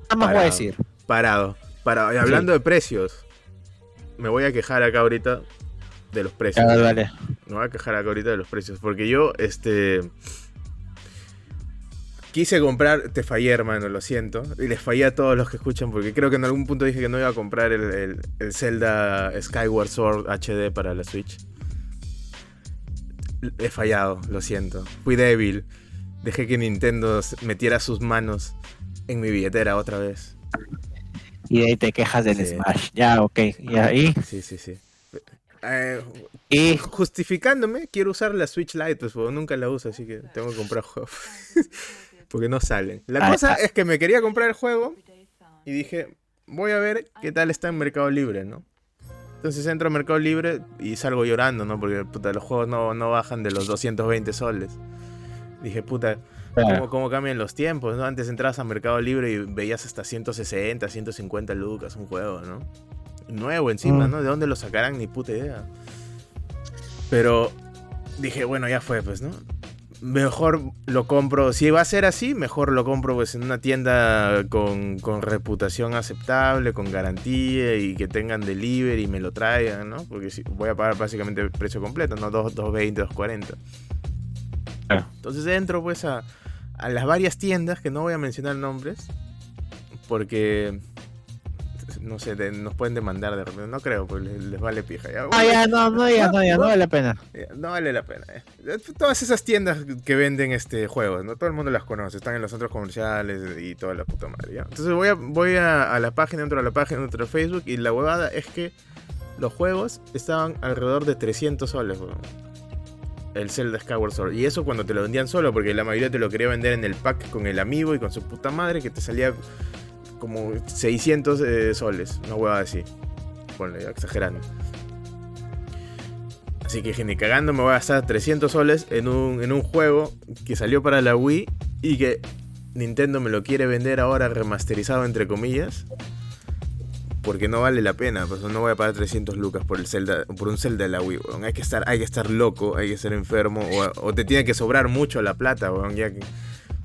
Nada más voy a decir. Parado. Parado. Y hablando de precios, me voy a quejar acá ahorita de los precios. vale. Me voy a quejar acá ahorita de los precios. Porque yo, este Quise comprar, te fallé, hermano, lo siento. Y les fallé a todos los que escuchan, porque creo que en algún punto dije que no iba a comprar el, Zelda Skyward Sword HD para la Switch. He fallado, lo siento. Fui débil. Dejé que Nintendo metiera sus manos en mi billetera otra vez. Y de ahí te quejas del Smash. Ya, ok. ¿Y ahí? Sí, sí, sí. Eh, y justificándome, quiero usar la Switch Lite, pues nunca la uso, así que tengo que comprar juegos. porque no salen. La ah, cosa es que me quería comprar el juego y dije, voy a ver qué tal está en Mercado Libre, ¿no? Entonces entro a Mercado Libre y salgo llorando, ¿no? Porque puta, los juegos no, bajan de los 220 soles. Dije, puta, ¿cómo, cambian los tiempos? ¿no? Antes entrabas a Mercado Libre y veías hasta 160, 150 lucas un juego, ¿no? Nuevo encima, mm. ¿no? ¿De dónde lo sacarán? Ni puta idea. Pero dije, bueno, ya fue, pues, ¿no? Mejor lo compro, si va a ser así, mejor lo compro pues en una tienda con, reputación aceptable, con garantía y que tengan delivery y me lo traigan, ¿no? Porque si, voy a pagar básicamente el precio completo, no 2.20, 2.40. Entonces entro pues a, a las varias tiendas, que no voy a mencionar nombres, porque no sé, nos pueden demandar de repente. No creo, pues les, vale pija. ¿ya? Ah, ya, no, no, ya, no, ya, no vale la pena. No vale la pena. Eh. Todas esas tiendas que venden este juegos, ¿no? Todo el mundo las conoce, están en los centros comerciales y toda la puta madre, ¿ya? Entonces voy a, voy a, la página, entro a la página, entro a Facebook y la huevada es que los juegos estaban alrededor de 300 soles, weón. El Zelda Skyward Sword. Y eso cuando te lo vendían solo, porque la mayoría te lo quería vender en el pack con el amigo y con su puta madre que te salía como 600 eh, soles, una hueva así. Ponle, exagerando. Así que ni cagando me voy a gastar 300 soles en un, en un juego que salió para la Wii y que Nintendo me lo quiere vender ahora remasterizado entre comillas. Porque no vale la pena, pues no voy a pagar 300 lucas por el Zelda, por un Zelda de la Wii, weón. Hay que estar, hay que estar loco, hay que ser enfermo, o, te tiene que sobrar mucho la plata, weón,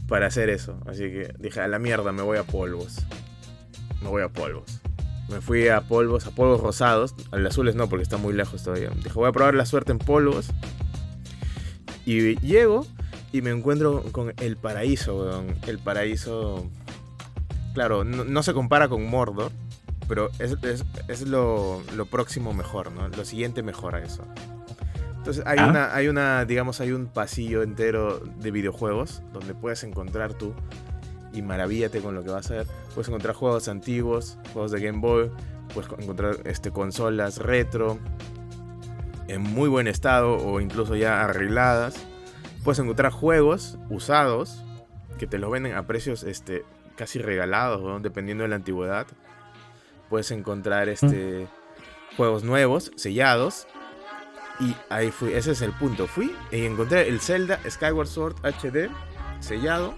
para hacer eso. Así que dije, a la mierda, me voy a polvos. Me voy a polvos. Me fui a polvos, a polvos rosados. Al azules no, porque está muy lejos todavía. Dije, voy a probar la suerte en polvos. Y llego y me encuentro con el paraíso, weón. El paraíso. Claro, no, se compara con Mordor, pero es, lo, próximo mejor, ¿no? Lo siguiente mejor a eso. Entonces hay, ah. una, hay una, digamos, hay un pasillo entero de videojuegos donde puedes encontrar tú y maravíllate con lo que vas a ver. Puedes encontrar juegos antiguos, juegos de Game Boy, puedes encontrar este, consolas retro en muy buen estado o incluso ya arregladas. Puedes encontrar juegos usados que te los venden a precios este, casi regalados, dependiendo de la antigüedad. Puedes encontrar este, juegos nuevos, sellados. Y ahí fui, ese es el punto. Fui y encontré el Zelda Skyward Sword HD sellado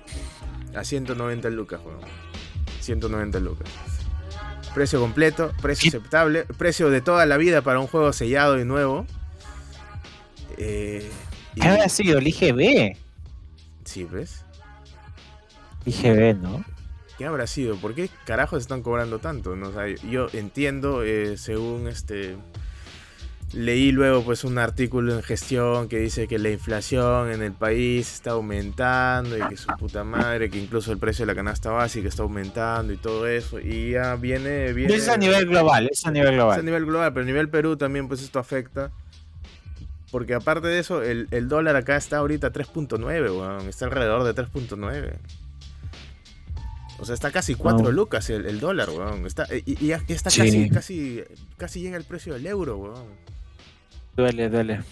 a 190 lucas, weón. 190 lucas. Precio completo, precio aceptable, precio de toda la vida para un juego sellado y nuevo. Eh, ¿Qué había sido? ¿El IGB? Sí, ¿ves? IGB, ¿no? ¿Qué habrá sido? ¿Por qué carajos están cobrando tanto? ¿No? yo entiendo, eh, según este Leí luego pues un artículo en gestión que dice que la inflación en el país está aumentando y que su puta madre, que incluso el precio de la canasta básica está aumentando y todo eso. Y ya viene... viene es a nivel global, es a nivel global. Es a nivel global, pero a nivel Perú también pues esto afecta. Porque aparte de eso, el, dólar acá está ahorita 3.9, weón. Está alrededor de 3.9. O sea, está casi 4 lucas el, dólar, weón. Está, y, ya, está casi, casi, casi llega el precio del euro, weón. Duele, duele.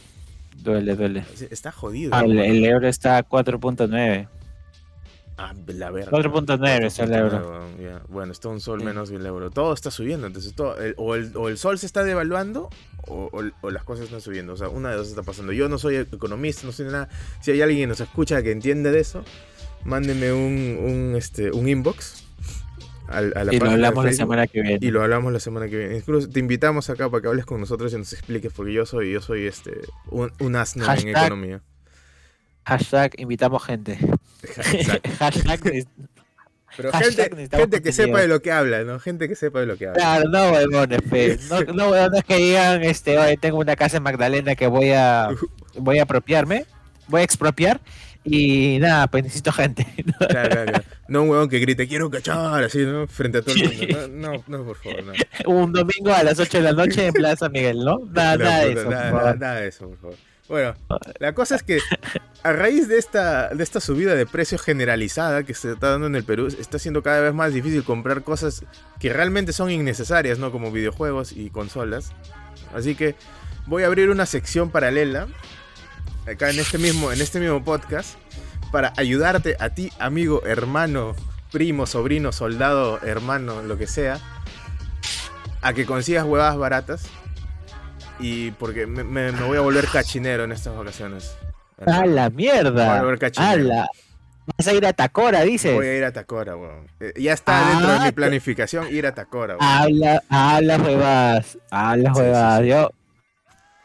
Duele, duele. Está jodido. Ah, el, euro está a 4.9. Ah, la verdad. 4.9 es el euro. Bueno, está un sol menos que el euro. Todo está subiendo. Entonces, todo, o, el, sol se está devaluando o, las cosas están subiendo. O sea, una de dos está pasando. Yo no soy economista, no sé nada. Si hay alguien que nos escucha que entiende de eso, mándenme un, un, este, un inbox y lo hablamos la semana que viene. Y lo hablamos la semana que viene. Incluso te invitamos acá para que hables con nosotros y nos expliques, porque yo soy, yo soy este un, asno en economía. Hashtag invitamos gente. hashtag, pero gente, gente que sepa de lo que habla, ¿no? Gente que sepa de lo que habla. Claro, no, huevones, no, no, no es que digan, este, oye, tengo una casa en Magdalena que voy a, voy a apropiarme, voy a expropiar y nada, pues necesito gente. Claro, claro, No un huevón que grite, quiero cachar, así, ¿no? Frente a todo el mundo. No, no, por favor, no. Un domingo a las 8 de la noche en Plaza Miguel, ¿no? Nada, nada de eso. Nada, nada, de eso, por favor. Bueno, la cosa es que a raíz de esta, de esta subida de precios generalizada que se está dando en el Perú, está siendo cada vez más difícil comprar cosas que realmente son innecesarias, ¿no? Como videojuegos y consolas. Así que voy a abrir una sección paralela acá en este mismo, en este mismo podcast para ayudarte a ti, amigo, hermano, primo, sobrino, soldado, hermano, lo que sea, a que consigas huevadas baratas. Y porque me, voy a volver cachinero en estas vacaciones. ¡A la mierda! Voy a la... Vas a ir a Tacora, dices. Voy a ir a Tacora, weón. Eh, ya está dentro de mi ah, planificación ir a Tacora, weón. Habla, habla huevadas. Habla huevadas. Yo,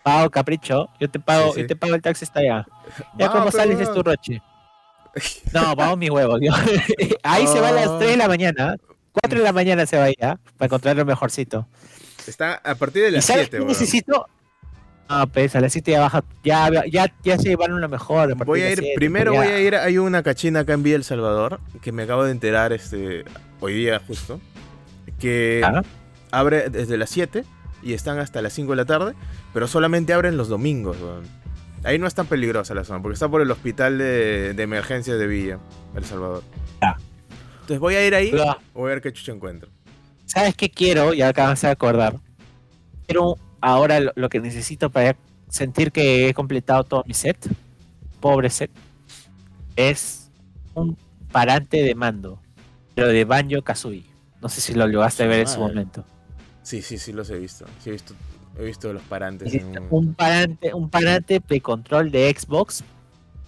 pago capricho, yo te pago, y te pago el taxi hasta allá. Ya como sales es tu roche. No, vamos mi huevo. Ahí se va a las 3 de la mañana. 4 de la mañana se va ya para encontrar lo mejorcito. Está a partir de las 7, weón. necesito? Ah, pues a las 7 ya baja. Ya, ya, ya se llevaron lo mejor. Voy a ir, primero voy a ir, hay una cachina acá en Villa El Salvador, que me acabo de enterar este hoy día justo, que abre desde las 7 y están hasta las 5 de la tarde, pero solamente abren los domingos. Ahí no es tan peligrosa la zona, porque está por el hospital de, de emergencias de Villa, El Salvador. Entonces voy a ir ahí, voy a ver qué chucha encuentro. ¿Sabes qué quiero? Ya acabas de acordar. Quiero ahora lo, que necesito para sentir que he completado todo mi set, pobre set, es un parante de mando, pero de Banjo Kazooie. No sé si lo llegaste a ver en su momento. Sí, sí, sí los he visto. Sí he visto He visto los parantes. un... parante, un parante de control de Xbox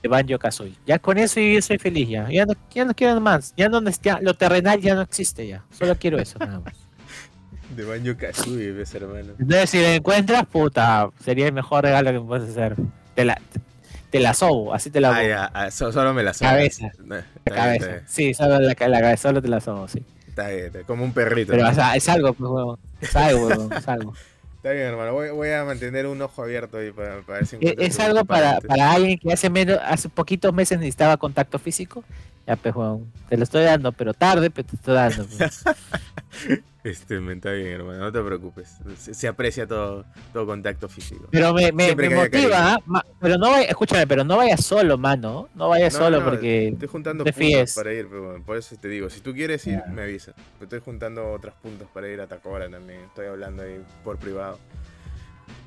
de Banjo Kazooie. Ya con eso yo soy feliz ya. Ya no, ya no quiero más. Ya, no, ya lo terrenal ya no existe ya. Solo quiero eso nada más. De Banjo Kazooie, ves hermano. Entonces si lo encuentras, puta, sería el mejor regalo que me puedes hacer. Te la, te, la sobo, así te la Ah, ya, ah, solo me la sobo. Cabeza. cabeza. Sí, solo la, cabeza, solo te la sobo, sí. Está bien, como un perrito. Pero es algo, pues, Es algo, es algo. Está bien, hermano. Voy, a mantener un ojo abierto ahí para, ver si e, Es algo para, para, alguien que hace menos, hace poquitos meses necesitaba contacto físico. Ya, pues, te lo estoy dando, pero tarde, pero te estoy dando. Pues. Este, me está bien, hermano, no te preocupes. Se, aprecia todo, todo contacto físico. Pero me, me, motiva, pero no vaya, escúchame, pero no vayas solo, mano. No vayas solo porque. Estoy juntando puntos para ir, pero por eso te digo, si tú quieres ir, me avisa. Estoy juntando otros puntos para ir a Tacora también. Estoy hablando ahí por privado.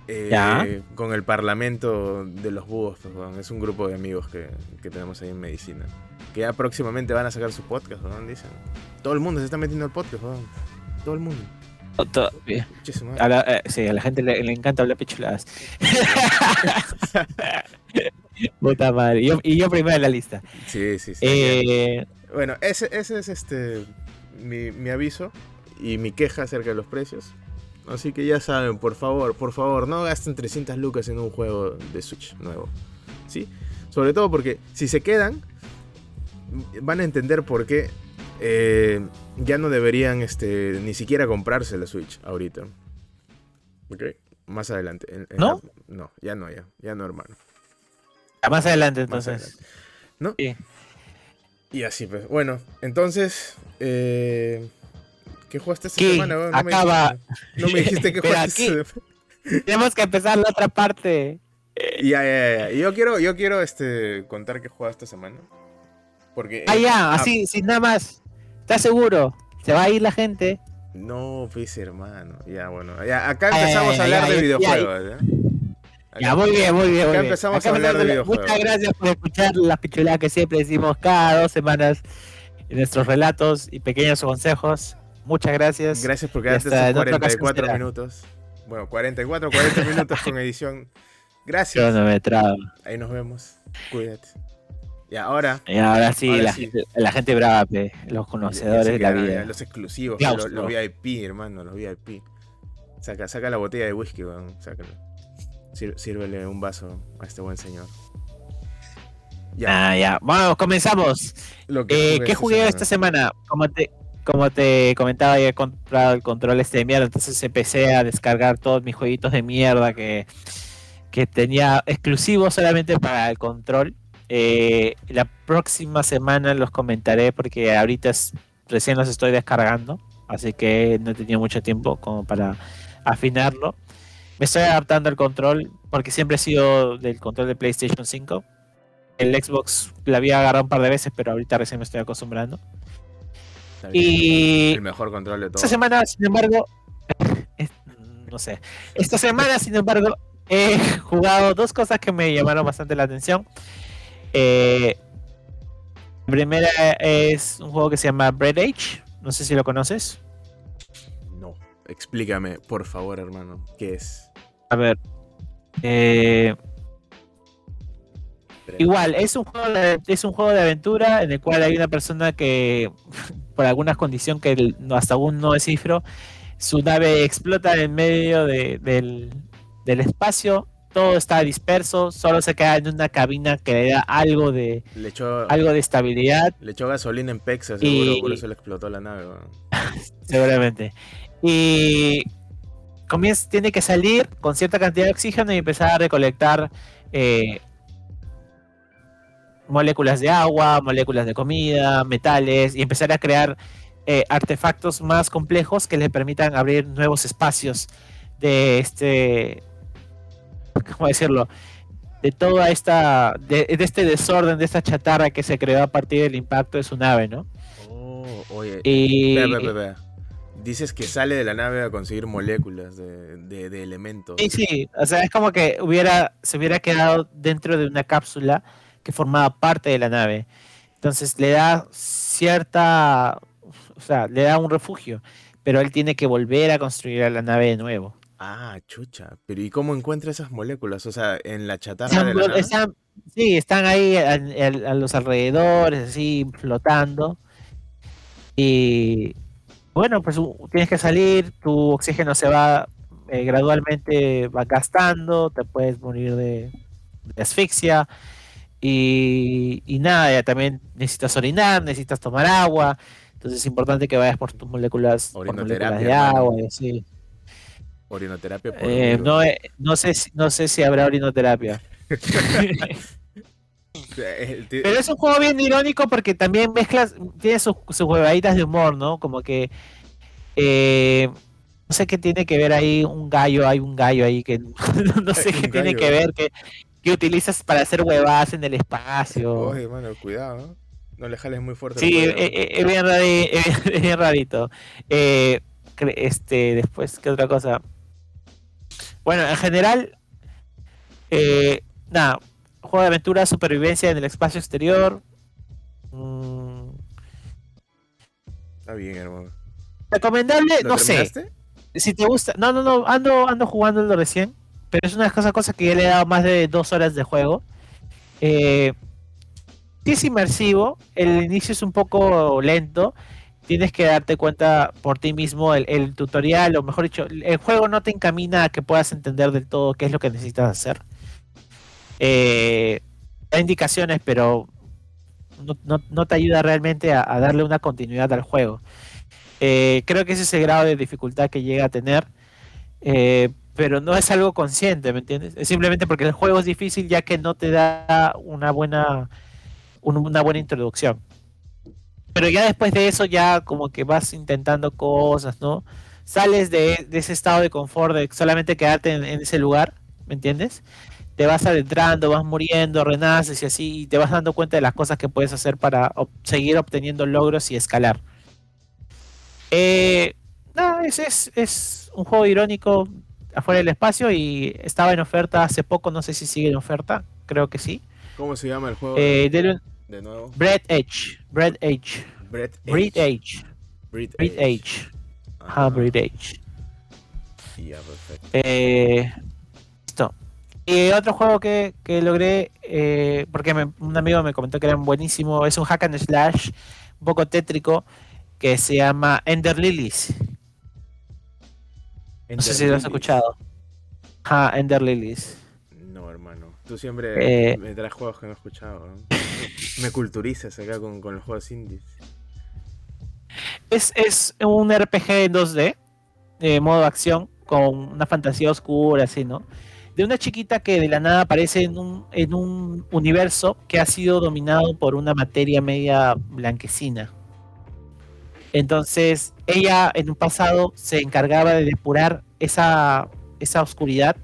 Eh, con el Parlamento de los Búhos, pues, es un grupo de amigos que, que, tenemos ahí en medicina. Que ya próximamente van a sacar su podcast, ¿no? Dicen. Todo el mundo se está metiendo al podcast, ¿no? todo el mundo. A la, eh, sí, a la gente le, encanta hablar pichuladas. Puta madre. y yo primero en la lista. Sí, sí, sí. Eh, bueno, ese, ese es este mi, mi, aviso y mi queja acerca de los precios. Así que ya saben, por favor, por favor, no gasten 300 lucas en un juego de Switch nuevo. ¿Sí? Sobre todo porque si se quedan, van a entender por qué eh, ya no deberían este, ni siquiera comprarse la Switch ahorita. Ok, más adelante. ¿No? no, ya no, ya, ya no, hermano. más adelante entonces. ¿No? Y así pues. Bueno, entonces, eh, ¿qué jugaste esta semana? No Acaba. Me, no me dijiste que jugaste. Tenemos que empezar la otra parte. Ya, ya, ya. Yo quiero, yo quiero este, contar qué jugaste esta semana. Porque, ah, ya, así, sin nada más. ¿Estás seguro? ¿Se va a ir la gente? No, pues hermano. Ya, bueno. Ya, acá empezamos a hablar de videojuegos. Ya, muy bien, muy bien. Acá empezamos a hablar de, videojuegos. Muchas gracias por escuchar las pichuladas que siempre decimos cada dos semanas en nuestros relatos y pequeños consejos. Muchas gracias. Gracias por quedarte estos 44 minutos. Bueno, 44, 40 minutos con edición. Gracias. Ahí nos vemos. Cuídate. Y ahora. Y ahora sí, la, Gente, la, Gente, brava, los conocedores de la vida. Los exclusivos, los, VIP, hermano, los VIP. Saca, saca la botella de whisky, weón. Sácalo. sírvele un vaso a este buen señor. Ya. Ah, ya. Vamos, comenzamos. Eh, ¿Qué jugué esta semana? Como te, como te comentaba, ya he comprado el control este de mierda, entonces empecé a descargar todos mis jueguitos de mierda que, que tenía exclusivos solamente para el control. Eh, la próxima semana los comentaré porque ahorita recién los estoy descargando, así que no he tenido mucho tiempo como para afinarlo. Me estoy adaptando al control porque siempre he sido del control de PlayStation 5. El Xbox la había agarrado un par de veces, pero ahorita recién me estoy acostumbrando. Y el mejor control de todo. Esta semana, sin embargo, no sé. Esta semana, sin embargo, he jugado dos cosas que me llamaron bastante la atención. Eh, la primera es un juego que se llama Bread Age. No sé si lo conoces. No. Explícame, por favor, hermano. ¿Qué es? A ver. Eh, igual, es un, juego de, es un juego de aventura en el cual hay una persona que, por alguna condición que hasta aún no descifro, su nave explota en medio del, del espacio todo está disperso, solo se queda en una cabina que le da algo de algo de estabilidad. Le echó gasolina en Pexa, seguro, por eso le explotó la nave. Seguramente. Y comienza, tiene que salir con cierta cantidad de oxígeno y empezar a recolectar eh, moléculas de agua, moléculas de comida, metales y empezar a crear eh, artefactos más complejos que le permitan abrir nuevos espacios de este ¿cómo decirlo? De toda esta, de, este desorden, de esta chatarra que se creó a partir del impacto de su nave, ¿no? Oh, oye, y... Dices que sale de la nave a conseguir moléculas de, elementos. Sí, sí, o sea, es como que hubiera, se hubiera quedado dentro de una cápsula que formaba parte de la nave. Entonces le da cierta, o sea, le da un refugio, pero él tiene que volver a construir la nave de nuevo. Ah, chucha. Pero ¿y cómo encuentra esas moléculas? O sea, en la chatarra de la están, Sí, están ahí a, los alrededores, así flotando. Y bueno, pues tienes que salir, tu oxígeno se va eh, gradualmente va gastando, te puedes morir de, asfixia. Y, y, nada, ya también necesitas orinar, necesitas tomar agua. Entonces es importante que vayas por tus moléculas, moléculas de agua y así. Orinoterapia eh, no, eh, no, sé si, no sé si habrá orinoterapia. Pero es un juego bien irónico porque también mezclas, tiene sus, sus huevaditas de humor, ¿no? Como que eh, no sé qué tiene que ver ahí un gallo, hay un gallo ahí que no sé qué tiene que ver que, que, utilizas para hacer huevadas en el espacio. Oye, bueno, cuidado, ¿no? No le jales muy fuerte. Sí, es, bien rarito. Es bien rarito. Eh, este, después, ¿qué otra cosa? Bueno, en general, eh, nada, juego de aventura, supervivencia en el espacio exterior. Mm. Está bien, hermano. Recomendable, no sé. Si te gusta, no, no, no, ando, ando jugando lo recién, pero es una de esas cosas que ya le he dado más de dos horas de juego. Eh, sí es inmersivo, el inicio es un poco lento, tienes que darte cuenta por ti mismo el, tutorial, o mejor dicho, el juego no te encamina a que puedas entender del todo qué es lo que necesitas hacer. Eh, da indicaciones, pero no, te ayuda realmente a, darle una continuidad al juego. Eh, creo que ese es el grado de dificultad que llega a tener, eh, pero no es algo consciente, ¿me entiendes? Es simplemente porque el juego es difícil ya que no te da una buena, una buena introducción. Pero ya después de eso ya como que vas intentando cosas, ¿no? Sales de, ese estado de confort de solamente quedarte en, ese lugar, ¿me entiendes? Te vas adentrando, vas muriendo, renaces y así, y te vas dando cuenta de las cosas que puedes hacer para seguir obteniendo logros y escalar. Eh, nada, es, es, es un juego irónico afuera del espacio y estaba en oferta hace poco, no sé si sigue en oferta, creo que sí. ¿Cómo se llama el juego? Eh, de nuevo. Bread Edge. Bread Edge. Bread Edge. Bread Edge. Ah, Bread Edge. Ya, perfecto. Eh, listo. Y otro juego que, que logré, eh, porque un amigo me comentó que era buenísimo, es un hack and slash un poco tétrico que se llama Ender Lilies. no sé si lo has escuchado. Ah, Ender Lilies. Tú siempre eh, me traes juegos que no he escuchado. me culturizas acá con, los juegos indies. Es, es un RPG en 2D, de modo acción, con una fantasía oscura, así, ¿no? De una chiquita que de la nada aparece en un, en un universo que ha sido dominado por una materia media blanquecina. Entonces, ella en un pasado se encargaba de depurar esa, esa oscuridad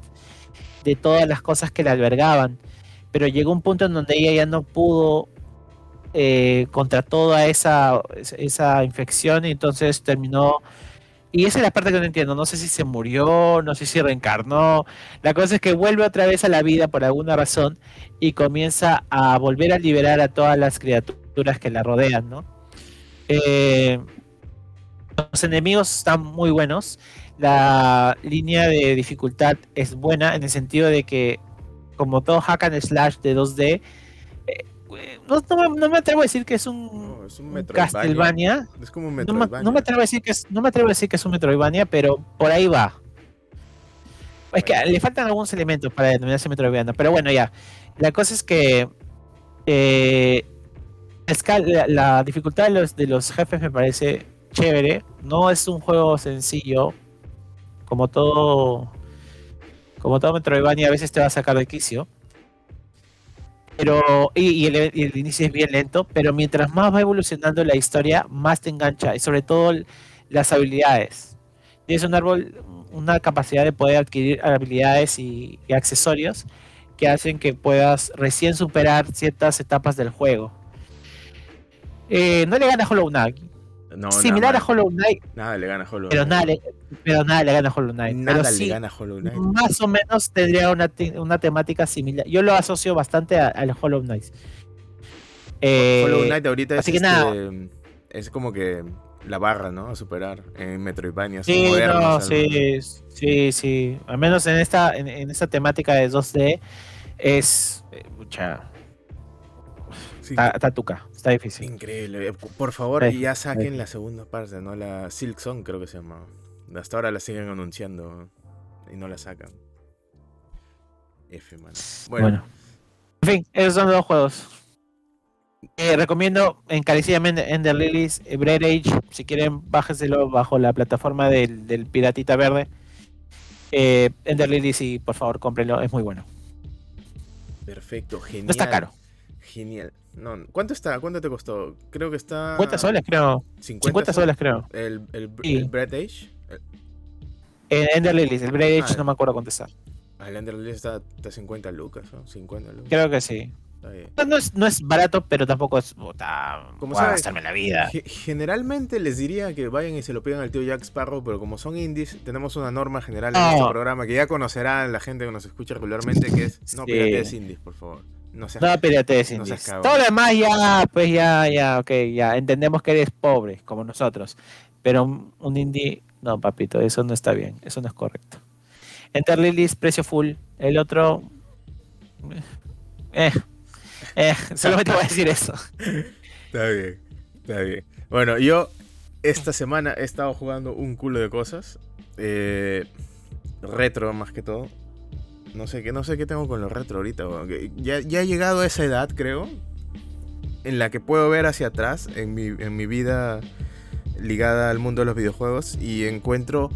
de todas las cosas que la albergaban. Pero llegó un punto en donde ella ya no pudo eh, contra toda esa, esa infección y entonces terminó... Y esa es la parte que no entiendo. No sé si se murió, no sé si reencarnó. La cosa es que vuelve otra vez a la vida por alguna razón y comienza a volver a liberar a todas las criaturas que la rodean, ¿no? Eh, los enemigos están muy buenos la línea de dificultad es buena en el sentido de que, como todo hack and slash de 2D, eh, no, me, atrevo a decir que es un, Castlevania. Es como un Metroidvania. No, me atrevo a decir que es, no me atrevo a decir que es un Metroidvania, pero por ahí va. Es que le faltan algunos elementos para denominarse Metroidvania, pero bueno, ya. La cosa es que eh, la, la, dificultad de los, de los jefes me parece chévere. No es un juego sencillo, como todo como todo Metroidvania a veces te va a sacar de quicio. Pero, y, el, inicio es bien lento, pero mientras más va evolucionando la historia, más te engancha, y sobre todo las habilidades. Tienes un árbol, una capacidad de poder adquirir habilidades y, accesorios que hacen que puedas recién superar ciertas etapas del juego. Eh, no le gana Hollow Knight, similar a Hollow Knight. Nada le gana a Hollow Knight. Pero nada le, pero nada le gana a Hollow Knight. Nada le gana a Hollow Knight. Más o menos tendría una, una temática similar. Yo lo asocio bastante al Hollow Knight. Eh, Hollow Knight ahorita es, este, es como que la barra, ¿no? A superar en Metroidvania. Sí, no, sí, sí, sí. Al menos en esta, en, esta temática de 2D es mucha. Eh, está, tuca, está difícil. Increíble. Por favor, ya saquen la segunda parte, ¿no? La Silk Song creo que se llama. Hasta ahora la siguen anunciando y no la sacan. F. Bueno. En fin, esos son los dos juegos. Eh, recomiendo encarecidamente Ender Lilies, eh, Bread Age. Si quieren, bájenselo bajo la plataforma del, Piratita Verde. Eh, Ender Lilies y por favor cómprenlo, es muy bueno. Perfecto, genial. No está caro. Genial. No, ¿Cuánto está? ¿Cuánto te costó? Creo que está. 50 soles, creo. 50, soles, creo. ¿El, el, Bread Age? Ender Lilies, el Bread Age ah, no me acuerdo cuánto está. Ah, el Ender Lilies está, está 50 lucas, ¿no? 50 lucas. Creo que sí. No es, no es barato, pero tampoco es puta, como sabes, gastarme la vida. Generalmente les diría que vayan y se lo pidan al tío Jack Sparrow, pero como son indies, tenemos una norma general en este programa que ya conocerán la gente que nos escucha regularmente, que es no sí. indies, por favor. No, seas, no piratees indies. Todo lo demás ya, pues ya, ya, ok, ya. Entendemos que eres pobre, como nosotros. Pero un indie, no, papito, eso no está bien. Eso no es correcto. Enter Lilies, precio full. El otro... Eh, eh, solamente voy a decir eso. Está bien, está bien. Bueno, yo esta semana he estado jugando un culo de cosas. Eh, retro más que todo. No sé, qué, no sé qué tengo con lo retro ahorita. Ya, ya, he llegado a esa edad, creo, en la que puedo ver hacia atrás en mi, en mi vida ligada al mundo de los videojuegos y encuentro,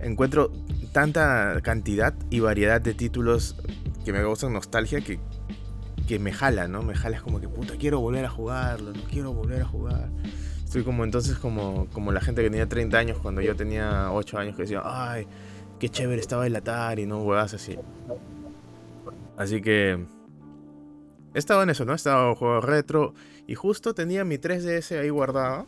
encuentro tanta cantidad y variedad de títulos que me causan nostalgia que que me jala, ¿no? Me jala es como que, puta, quiero volver a jugarlo, no quiero volver a jugar. Estoy como entonces como, como la gente que tenía 30 años cuando yo tenía 8 años que decía, ay, qué chévere estaba el Atari, ¿no? Huevas así. Así que... He estado en eso, ¿no? He estado en juegos retro y justo tenía mi 3DS ahí guardada.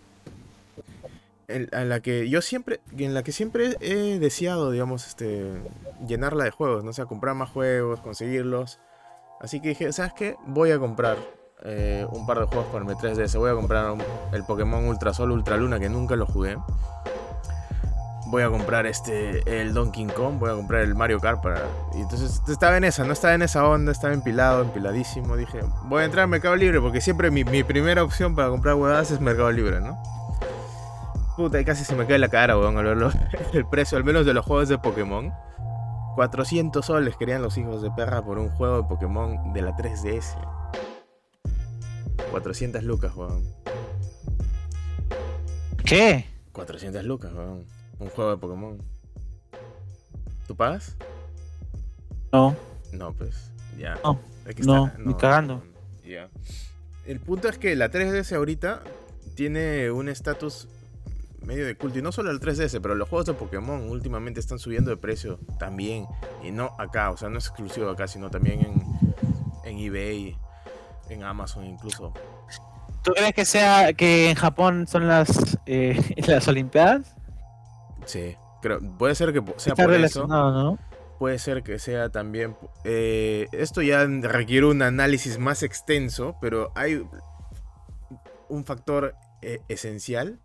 En, la que yo siempre, en la que siempre he deseado, digamos, este, llenarla de juegos, ¿no? O sea, comprar más juegos, conseguirlos. Así que dije, ¿sabes qué? Voy a comprar eh, un par de juegos con el M3DS. Voy a comprar el Pokémon Ultra Sol, Ultra Luna, que nunca lo jugué. Voy a comprar este el Donkey Kong, voy a comprar el Mario Kart para. Y entonces estaba en esa, no estaba en esa onda, estaba empilado, empiladísimo. Dije, voy a entrar a Mercado Libre, porque siempre mi, primera opción para comprar huevadas es Mercado Libre, ¿no? Puta, y casi se me cae la cara, weón, al verlo. El precio, al menos de los juegos de Pokémon. 400 soles querían los hijos de perra por un juego de Pokémon de la 3DS. 400 lucas, weón. ¿Qué? 400 lucas, weón. Un juego de Pokémon. ¿Tú pagas? No. No, pues, ya. No, no, ni cagando. Ya. El punto es que la 3DS ahorita tiene un estatus medio de culto. Y no solo el 3DS, pero los juegos de Pokémon últimamente están subiendo de precio también. Y no acá, o sea, no es exclusivo acá, sino también en, en eBay, en Amazon incluso. ¿Tú crees que sea que en Japón son las, eh, las Olimpiadas? Sí, creo, puede ser que sea por eso. ¿no? Puede ser que sea también. Eh, esto ya requiere un análisis más extenso, pero hay un factor eh, esencial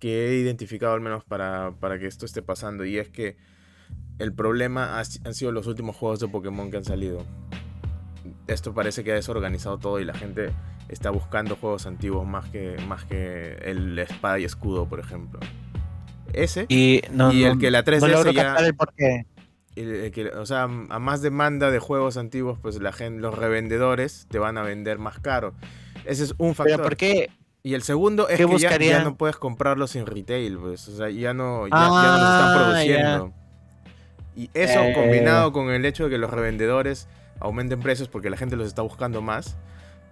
que he identificado al menos para, que esto esté pasando y es que el problema han sido los últimos juegos de Pokémon que han salido. Esto parece que ha desorganizado todo y la gente está buscando juegos antiguos más que, más que el espada y escudo, por ejemplo. Ese y, el que la 3DS ya... El o sea, a más demanda de juegos antiguos, pues la gente, los revendedores te van a vender más caro. Ese es un factor. ¿Pero por qué, y el segundo es que ya, no puedes comprarlos en retail, pues. O sea, ya no, ya, no los están ah, produciendo. Y eso eh. combinado con el hecho de que los revendedores aumenten precios porque la gente los está buscando más.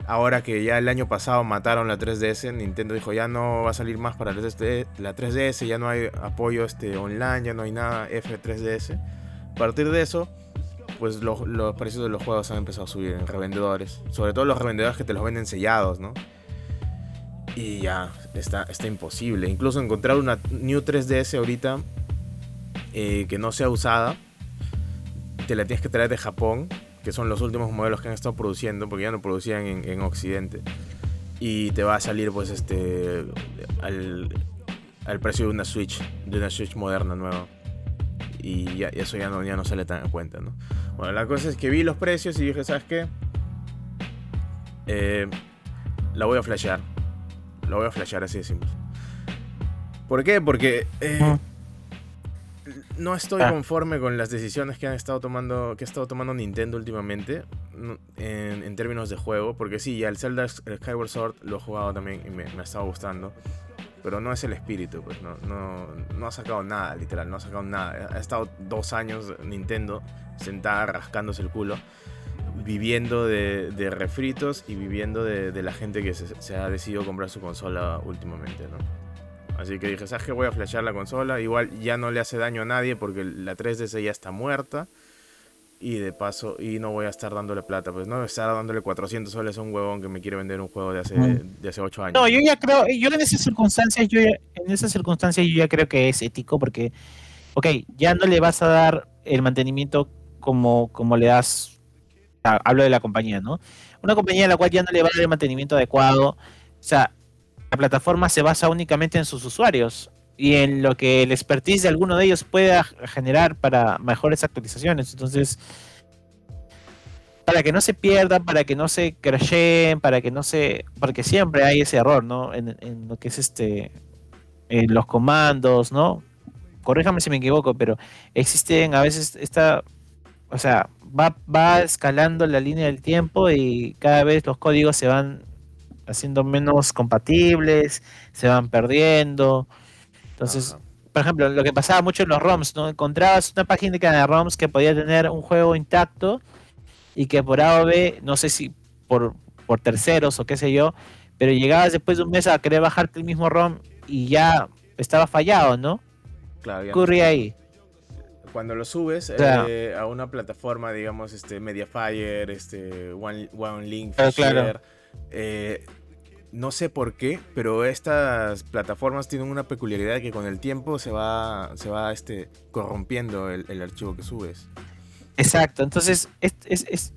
Ahora que ya el año pasado mataron la 3DS, Nintendo dijo ya no va a salir más para la 3DS, ya no hay apoyo este, online, ya no hay nada F3DS. A partir de eso, pues los, los precios de los juegos han empezado a subir en revendedores. Sobre todo los revendedores que te los venden sellados, ¿no? Y ya, está, está imposible. Incluso encontrar una New 3DS ahorita eh, que no sea usada, te la tienes que traer de Japón, que son los últimos modelos que han estado produciendo, porque ya no producían en, Occidente. Y te va a salir pues este al, al precio de una Switch, de una Switch moderna nueva. Y ya, eso ya no, ya no sale tan en cuenta, ¿no? Bueno, la cosa es que vi los precios y dije, ¿sabes qué? Eh, la voy a flashear. La voy a flashear así de simple. ¿Por qué? Porque eh, no estoy ah. conforme con las decisiones que han estado tomando, que ha estado tomando Nintendo últimamente en, términos de juego. Porque sí, ya el Zelda Skyward Sword lo he jugado también y me, ha estado gustando. Pero no es el espíritu, pues no, no, no, ha sacado nada, literal, no ha sacado nada. Ha estado dos años Nintendo sentada rascándose el culo, viviendo de, refritos y viviendo de, la gente que se, se, ha decidido comprar su consola últimamente, ¿no? Así que dije, ¿sabes qué? Voy a flashear la consola. Igual ya no le hace daño a nadie porque la 3DS ya está muerta. Y de paso, y no voy a estar dándole plata. Pues no estar dándole 400 soles a un huevón que me quiere vender un juego de hace, de hace 8 años. No, yo ya creo, yo en esas circunstancias, yo en esas circunstancias yo ya creo que es ético porque, ok, ya no le vas a dar el mantenimiento como, como le das, hablo de la compañía, ¿no? Una compañía a la cual ya no le va a dar el mantenimiento adecuado. O sea, la plataforma se basa únicamente en sus usuarios y en lo que el expertise de alguno de ellos pueda generar para mejores actualizaciones. Entonces, para que no se pierdan, para que no se crasheen, para que no se. Porque siempre hay ese error, ¿no? En, lo que es este. En los comandos, ¿no? Corríjame si me equivoco, pero existen a veces esta. O sea, va, va escalando la línea del tiempo y cada vez los códigos se van haciendo menos compatibles, se van perdiendo. Entonces, por ejemplo, lo que pasaba mucho en los ROMs, ¿no? Encontrabas una página de ROMs que podía tener un juego intacto y que por A o B, no sé si por, por terceros o qué sé yo, pero llegabas después de un mes a querer bajarte el mismo ROM y ya estaba fallado, ¿no? Claro, ¿Qué ocurría ahí? Cuando lo subes eh, a una plataforma, digamos, este Mediafire, este One, One Link, claro. Eh, no sé por qué, pero estas plataformas tienen una peculiaridad que con el tiempo se va, se va este, corrompiendo el, archivo que subes. Exacto, entonces es,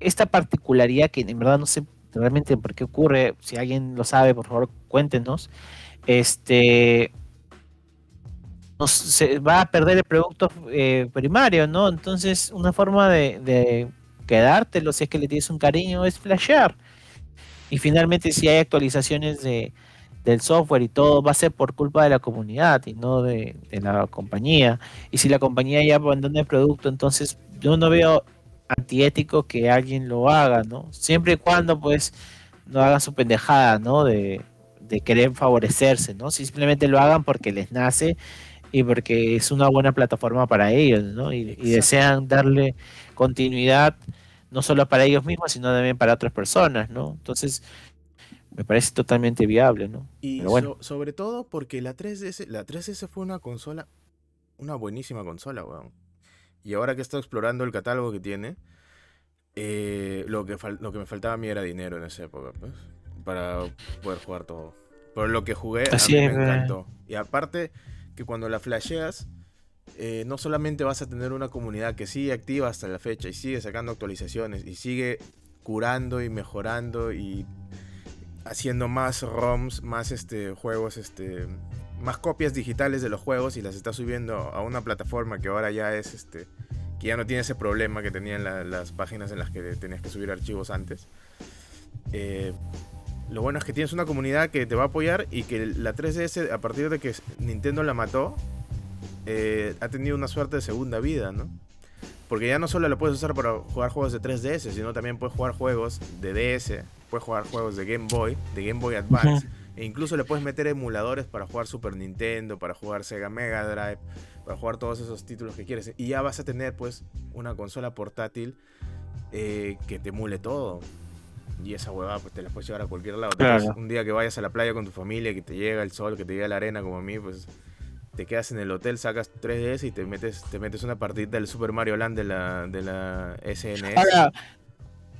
esta particularidad que en verdad no sé realmente por qué ocurre, si alguien lo sabe, por favor cuéntenos, este se va a perder el producto eh, primario, ¿no? Entonces una forma de, de quedártelo, si es que le tienes un cariño, es flashear y finalmente si hay actualizaciones de, del software y todo, va a ser por culpa de la comunidad y no de, la compañía. Y si la compañía ya abandona el producto, entonces yo no veo antiético que alguien lo haga, ¿no? Siempre y cuando pues no hagan su pendejada, ¿no? De, de querer favorecerse, ¿no? Simplemente lo hagan porque les nace y porque es una buena plataforma para ellos, ¿no? Y, y desean darle continuidad no solo para ellos mismos, sino también para otras personas, ¿no? Entonces, me parece totalmente viable, ¿no? Y bueno. sobre todo porque la 3DS, la 3DS fue una consola, una buenísima consola, weón. Y ahora que estoy explorando el catálogo que tiene, eh, lo, que lo que me faltaba a mí era dinero en esa época, pues, para poder jugar todo. Por lo que jugué, a mí me encantó. Y aparte, que cuando la flasheas, eh, no solamente vas a tener una comunidad que sigue activa hasta la fecha y sigue sacando actualizaciones y sigue curando y mejorando y haciendo más ROMs, más este, juegos, este, más copias digitales de los juegos y las está subiendo a una plataforma que ahora ya es, este, que ya no tiene ese problema que tenían las páginas en las que tenías que subir archivos antes. Eh, lo bueno es que tienes una comunidad que te va a apoyar y que la 3DS, a partir de que Nintendo la mató, eh, ha tenido una suerte de segunda vida, ¿no? Porque ya no solo lo puedes usar para jugar juegos de 3DS, sino también puedes jugar juegos de DS, puedes jugar juegos de Game Boy, de Game Boy Advance, e incluso le puedes meter emuladores para jugar Super Nintendo, para jugar Sega Mega Drive, para jugar todos esos títulos que quieres. Y ya vas a tener pues una consola portátil eh, que te emule todo. Y esa huevada pues te la puedes llevar a cualquier lado. Un día que vayas a la playa con tu familia, que te llega el sol, que te llega la arena como a mí, pues te quedas en el hotel, sacas 3DS y te metes, te metes una partida del Super Mario Land de la, de la SNS. Ahora,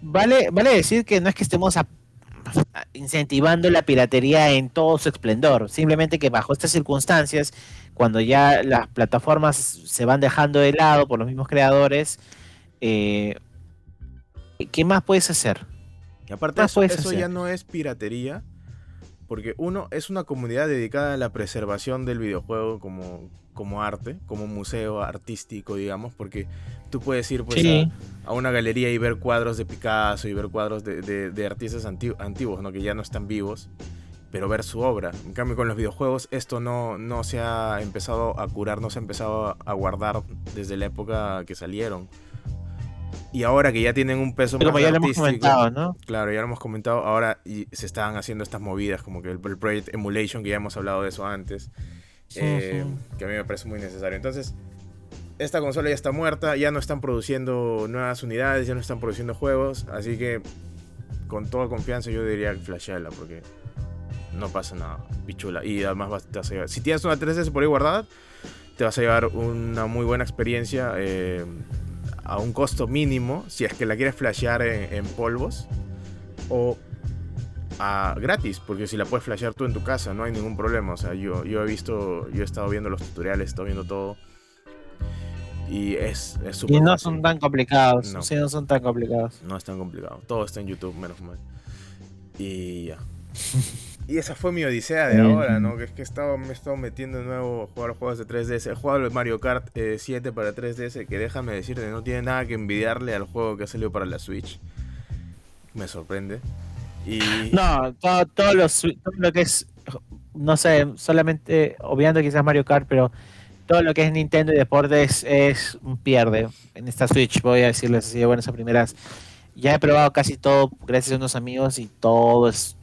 vale, vale decir que no es que estemos incentivando la piratería en todo su esplendor, simplemente que bajo estas circunstancias, cuando ya las plataformas se van dejando de lado por los mismos creadores, eh, ¿qué más puedes hacer? Y aparte eso, eso ya no es piratería, Porque uno, es una comunidad dedicada a la preservación del videojuego como, como arte, como museo artístico, digamos, porque tú puedes ir pues, a, una galería y ver cuadros de Picasso y ver cuadros de, artistas antiguos, ¿no? que ya no están vivos, pero ver su obra. En cambio, con los videojuegos esto no, no se ha empezado a curar, no se ha empezado a guardar desde la época que salieron. Y ahora que ya tienen un peso más ya lo hemos comentado, ¿no? Claro, ya lo hemos comentado. Ahora y se están haciendo estas movidas, como que el, Project Emulation, que ya hemos hablado de eso antes. Eh, que a mí me parece muy necesario. Entonces, esta consola ya está muerta, ya no están produciendo nuevas unidades, ya no están produciendo juegos. Así que, con toda confianza, yo diría flasheala, porque no pasa nada, pichula. Y además te vas a llevar, si tienes una 3DS por ahí guardada, te vas a llevar una muy buena experiencia. Eh, a un costo mínimo si es que la quieres flashear en, polvos o a gratis, porque si la puedes flashear tú en tu casa no hay ningún problema. O sea, yo, yo he visto, yo he estado viendo los tutoriales, he estado viendo todo. Y es súper Y no son tan complicados. No. Sí, no son tan complicados. No es tan complicado. Todo está en YouTube, menos mal. Y ya. Y esa fue mi odisea de ahora, ¿no? Que es que estaba, me he estado metiendo de nuevo a jugar juegos de 3DS. He jugado el Mario Kart 7 eh, para 3DS, que déjame decirte, no tiene nada que envidiarle al juego que ha salido para la Switch. Me sorprende. Y... No, todo, todo, lo, que es, no sé, solamente, obviando quizás Mario Kart, pero todo lo que es Nintendo y deportes es un pierde. En esta Switch, voy a decirles así de buenas a primeras. Ya he probado casi todo gracias a unos amigos y todo es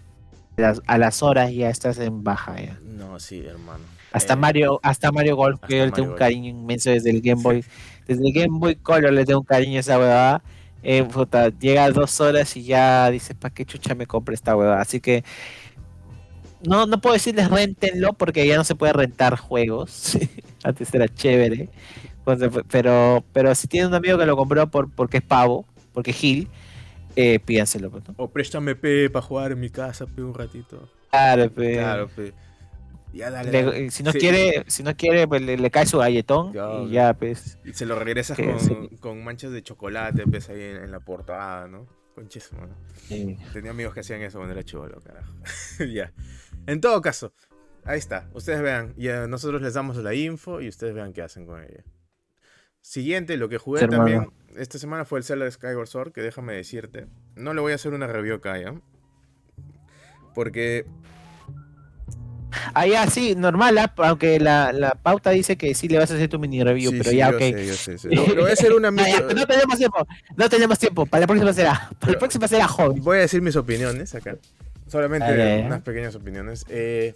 a las horas ya estás en baja ya. No, sí, hermano. Hasta eh, Mario, hasta Mario Golf, que yo le tengo un cariño inmenso desde el Game Boy. Desde el Game Boy Color le tengo un cariño a esa huevada. Eh, llega a dos horas y ya dices, ¿para qué chucha me compre esta huevada? Así que no, no puedo decirles rentenlo porque ya no se puede rentar juegos. Antes era chévere. Pero, pero si tiene un amigo que lo compró por, porque es pavo, porque es Gil, eh, pídanselo. Pues, o préstame P para jugar en mi casa P un ratito. Claro, P. Claro, P. Ya dale, Si no quiere, si no quiere, pues le, cae su galletón y ya, pues. Y se lo regresas con, con, manchas de chocolate, pues ahí en, la portada, ¿no? Conches, mano. Tenía amigos que hacían eso cuando era chulo, carajo. ya. En todo caso, ahí está. Ustedes vean. Y nosotros les damos la info y ustedes vean qué hacen con ella. Siguiente, lo que jugué también esta semana fue el Zelda Skyward Sword, que déjame decirte, no le voy a hacer una review acá, ¿ya? Porque... Ah, ya, sí, normal, ¿ah? aunque la, la, pauta dice que sí le vas a hacer tu mini review, pero ya, ok. Sé, yo sé, sí. Lo, voy a hacer una micro... no tenemos tiempo, no tenemos tiempo, para la próxima será, para la próxima será joven. Voy a decir mis opiniones acá, solamente unas pequeñas opiniones. Eh,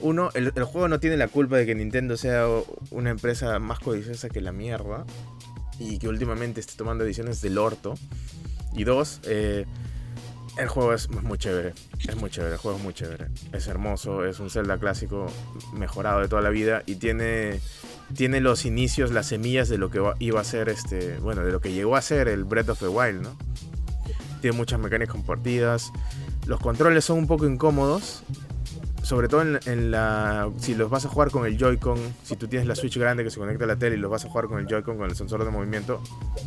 uno, el, juego no tiene la culpa de que Nintendo sea una empresa más codiciosa que la mierda y que últimamente esté tomando ediciones del orto. Y dos, eh, el juego es muy chévere. Es muy chévere, el juego es muy chévere. Es hermoso, es un Zelda clásico mejorado de toda la vida y tiene, tiene los inicios, las semillas de lo que iba a ser este, bueno, de lo que llegó a ser el Breath of the Wild, ¿no? Tiene muchas mecánicas compartidas. Los controles son un poco incómodos, sobre todo en, la. Si los vas a jugar con el Joy-Con, si tú tienes la Switch grande que se conecta a la tele y los vas a jugar con el Joy-Con, con el sensor de movimiento,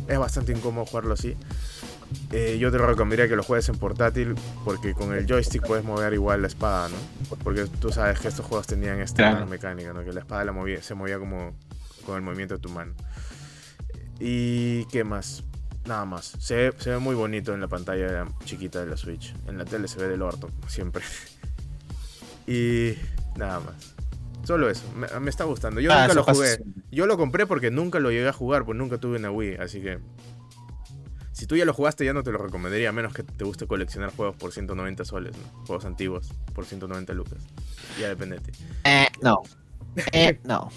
es bastante incómodo jugarlo así. Eh, yo te recomendaría que lo juegues en portátil porque con el joystick puedes mover igual la espada, ¿no? Porque tú sabes que estos juegos tenían esta mecánica, ¿no? Que la espada la movía, se movía como con el movimiento de tu mano. ¿Y qué más? Nada más. Se, se ve muy bonito en la pantalla chiquita de la Switch. En la tele se ve del orto, siempre. Y nada más. Solo eso. Me, está gustando. Yo ah, nunca lo jugué. Yo lo compré porque nunca lo llegué a jugar, pues nunca tuve una Wii. Así que. Si tú ya lo jugaste, ya no te lo recomendaría, a menos que te guste coleccionar juegos por 190 soles, ¿no? Juegos antiguos por 190 lucas. Ya depende de ti. Eh, no. Eh, no.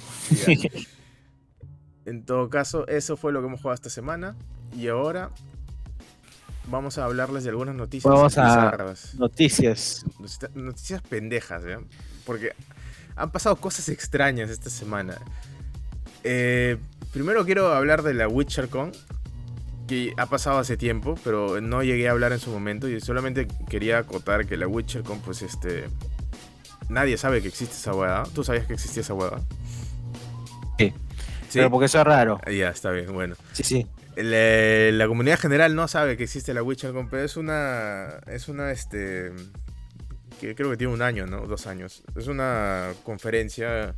en todo caso, eso fue lo que hemos jugado esta semana. Y ahora vamos a hablarles de algunas noticias vamos a noticias. Noticias pendejas ¿eh? porque han pasado cosas extrañas esta semana. Eh, primero quiero hablar de la WitcherCon que ha pasado hace tiempo pero no llegué a hablar en su momento y solamente quería acotar que la WitcherCon pues este nadie sabe que existe esa hueá tú sabías que existía esa hueá sí. sí. Pero porque eso es raro. Ya está bien bueno. Sí sí la, comunidad general no sabe que existe la Witcher pero es una. Es una, este. que creo que tiene un año, ¿no? Dos años. Es una conferencia,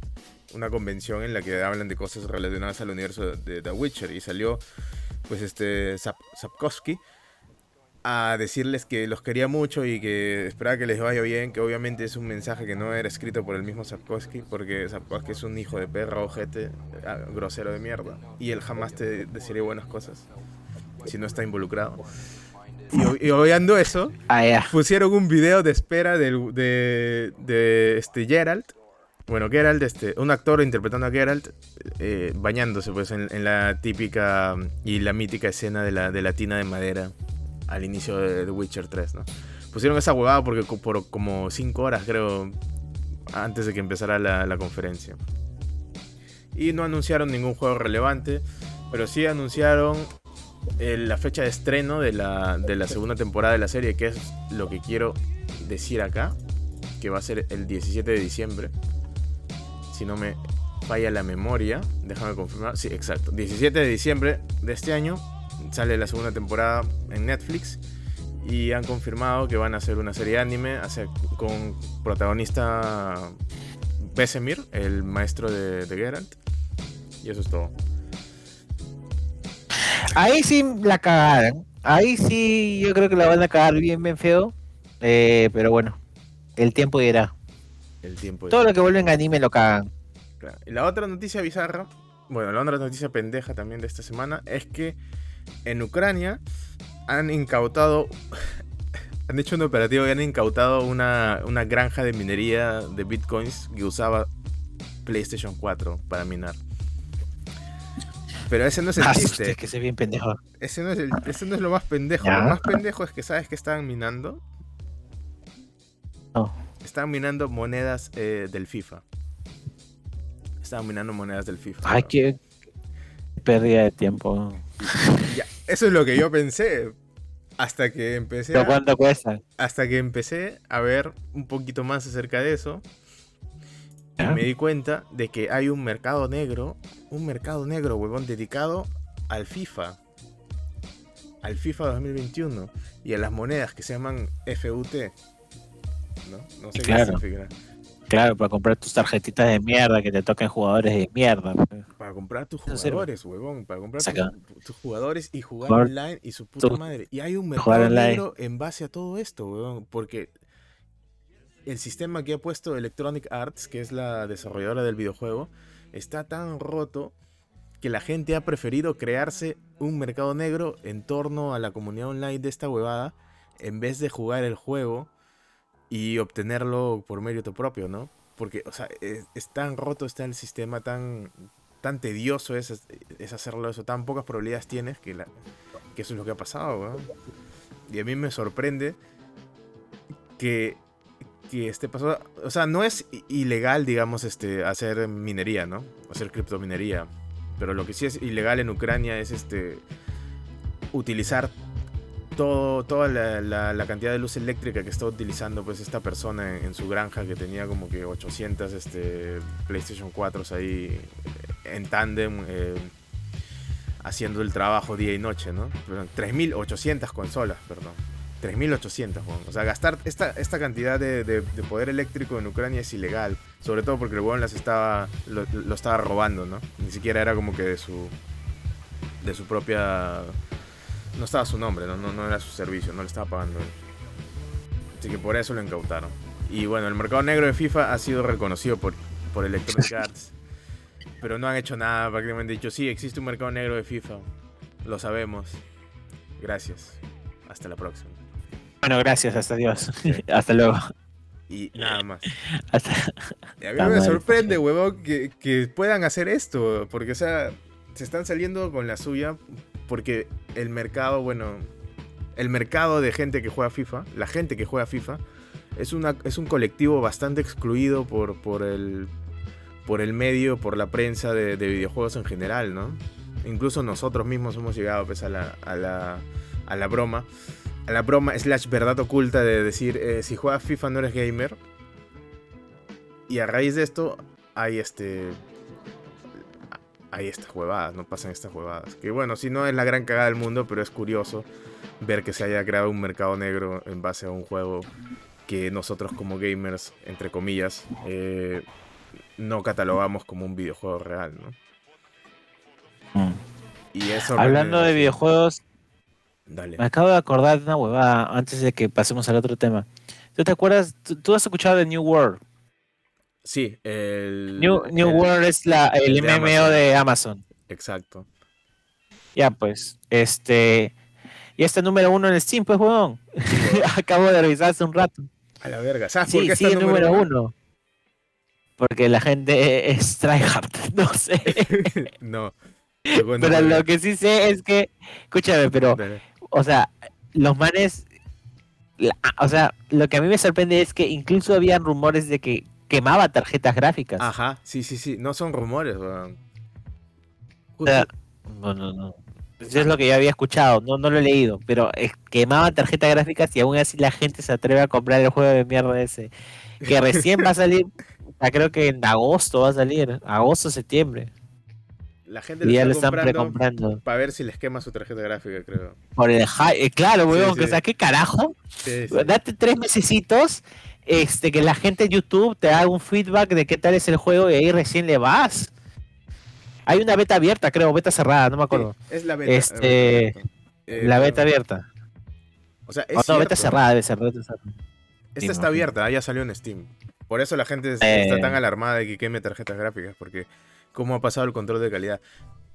una convención en la que hablan de cosas relacionadas al universo de The Witcher y salió pues este Sapkowski a decirles que los quería mucho y que esperaba que les vaya bien, que obviamente es un mensaje que no era escrito por el mismo Sapkowski, porque Sapkowski es un hijo de perra, ojete, ah, grosero de mierda, y él jamás te deciría buenas cosas si no está involucrado. Y, oyendo eso, ah, pusieron un video de espera de, de, este Geralt. Bueno, Geralt, este, un actor interpretando a Geralt, eh, bañándose pues en, la típica y la mítica escena de la, de la tina de madera al inicio de The Witcher 3, ¿no? Pusieron esa huevada porque por como 5 horas, creo, antes de que empezara la, la conferencia. Y no anunciaron ningún juego relevante, pero sí anunciaron la fecha de estreno de la, de la segunda temporada de la serie, que es lo que quiero decir acá, que va a ser el 17 de diciembre. Si no me falla la memoria, déjame confirmar. Sí, exacto. 17 de diciembre de este año sale la segunda temporada en Netflix y han confirmado que van a hacer una serie anime con protagonista Besemir, el maestro de, de Geralt. Y eso es todo. Ahí sí la cagaron. Ahí sí yo creo que la van a cagar bien, bien feo. Eh, pero bueno, el tiempo dirá. El tiempo Todo lo que vuelven a anime lo cagan. Y la otra noticia bizarra, bueno, la otra noticia pendeja también de esta semana es que en Ucrania han incautado, han hecho un operativo y han incautado una, una granja de minería de bitcoins que usaba PlayStation 4 para minar. Pero ese no es el ah, chiste. Es que se bien pendejo. Ese no es, ese no es lo más pendejo. Lo más pendejo es que sabes que estaban minando. No. Estaban minando monedas eh, del FIFA. Estaban minando monedas del FIFA. Ay, qué pérdida de tiempo. Ya, eso es lo que yo pensé. Hasta que empecé. ¿Pero cuánto cuesta? Hasta que empecé a ver un poquito más acerca de eso. Y me di cuenta de que hay un mercado negro, un mercado negro, huevón, dedicado al FIFA. Al FIFA 2021 y a las monedas que se llaman FUT. ¿No? No sé qué significa. Claro, para comprar tus tarjetitas de mierda que te toquen jugadores de mierda. Pues. Para comprar tus jugadores, huevón. Para comprar tus jugadores y jugar online y su puta madre. Y hay un mercado negro en base a todo esto, huevón. Porque el sistema que ha puesto Electronic Arts, que es la desarrolladora del videojuego, está tan roto que la gente ha preferido crearse un mercado negro en torno a la comunidad online de esta huevada en vez de jugar el juego y obtenerlo por mérito propio, ¿no? Porque, o sea, es, tan roto está el sistema, tan, tan tedioso es, hacerlo eso, tan pocas probabilidades tienes que, la, que eso es lo que ha pasado, Y a mí me sorprende que que esté pasando. O sea, no es ilegal, digamos, este, hacer minería, ¿no? Hacer criptominería. Pero lo que sí es ilegal en Ucrania es este utilizar todo, toda la, cantidad de luz eléctrica que está utilizando pues esta persona en, su granja que tenía como que 800 este, PlayStation 4 ahí en tándem eh, haciendo el trabajo día y noche, ¿no? 3.800 consolas, perdón. 3.800, O sea, gastar esta, esta cantidad de, poder eléctrico en Ucrania es ilegal. Sobre todo porque el huevón las estaba, lo, estaba robando, ¿no? Ni siquiera era como que de su, de su propia... No estaba su nombre, ¿no? No, era su servicio, no le estaba pagando Así que por eso lo incautaron. Y bueno, el mercado negro de FIFA ha sido reconocido por, por Electronic Arts. pero no han hecho nada, prácticamente dicho, sí, existe un mercado negro de FIFA. Lo sabemos. Gracias. Hasta la próxima. Bueno, gracias, hasta Dios. hasta luego. Y nada más. a mí me sorprende, huevón, que, puedan hacer esto. Porque, o sea, se están saliendo con la suya. Porque el mercado, bueno, el mercado de gente que juega FIFA, la gente que juega FIFA, es, una, es un colectivo bastante excluido por, por, el, por el medio, por la prensa de, videojuegos en general, ¿no? Incluso nosotros mismos hemos llegado pues, a, la, a, la, a la broma a la broma slash verdad oculta de decir eh, si juegas FIFA no eres gamer. Y a raíz de esto hay este... Hay estas huevadas, no pasan estas huevadas. Que bueno, si no es la gran cagada del mundo, pero es curioso ver que se haya creado un mercado negro en base a un juego que nosotros como gamers, entre comillas, eh, no catalogamos como un videojuego real, ¿no? Mm. Y eso Hablando de videojuegos, Dale. me acabo de acordar de una huevada antes de que pasemos al otro tema. ¿Tú te acuerdas? ¿Tú, has escuchado de New World? Sí, el. New, World es la, el, MMO de Amazon. Exacto. Ya, pues, este. Y este número uno en Steam, pues, huevón. Acabo de revisar hace un rato. A la verga. ¿Sabes sí, por qué sí, el número, uno? Porque la gente es tryhard, no sé. no. Pero lo que sí sé es que, escúchame, pero, o sea, los manes, o sea, lo que a mí me sorprende es que incluso habían rumores de que quemaba tarjetas gráficas. Ajá, sí, sí, sí, no son rumores, weón. no, no, no. Eso es lo que yo había escuchado, no, no lo he leído, pero quemaba tarjetas gráficas y aún así la gente se atreve a comprar el juego de mierda ese. Que recién va a salir, creo que en agosto va a salir, agosto, septiembre. La gente ya lo están precomprando para ver si les quema su tarjeta gráfica, creo. Por el eh, claro, weón, o sea, ¿qué carajo? Date tres mesecitos, este, que la gente de YouTube te haga un feedback de qué tal es el juego y ahí recién le vas. Hay una beta abierta, creo, beta cerrada, no me acuerdo. es la beta. Este, eh, la beta abierta. O sea, es no, beta cerrada debe ser. Esta está abierta, ya salió en Steam. Por eso la gente está eh. tan alarmada de que queme tarjetas gráficas, porque cómo ha pasado el control de calidad.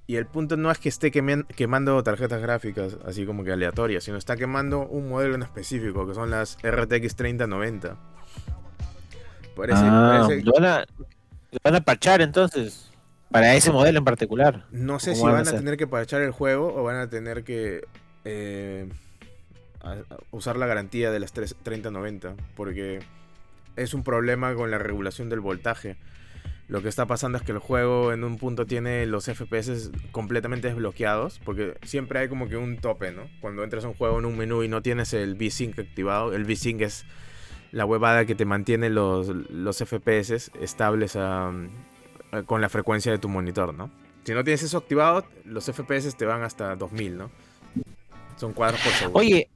Y el punto no es que esté quemando tarjetas gráficas así como que aleatorias, sino está quemando un modelo en específico, que son las RTX 3090. Parece, ah, Lo, van a, van a parchar entonces, para ese modelo en particular. No sé si van a, tener que parchar el juego o van a tener que eh, usar la garantía de las 3090, porque es un problema con la regulación del voltaje. Lo que está pasando es que el juego en un punto tiene los FPS completamente desbloqueados, porque siempre hay como que un tope, ¿no? Cuando entras a un juego en un menú y no tienes el V-Sync activado, el V-Sync es la huevada que te mantiene los, los FPS estables con la frecuencia de tu monitor, ¿no? Si no tienes eso activado, los FPS te van hasta 2000, ¿no? Son cuadros por segundo. Oye,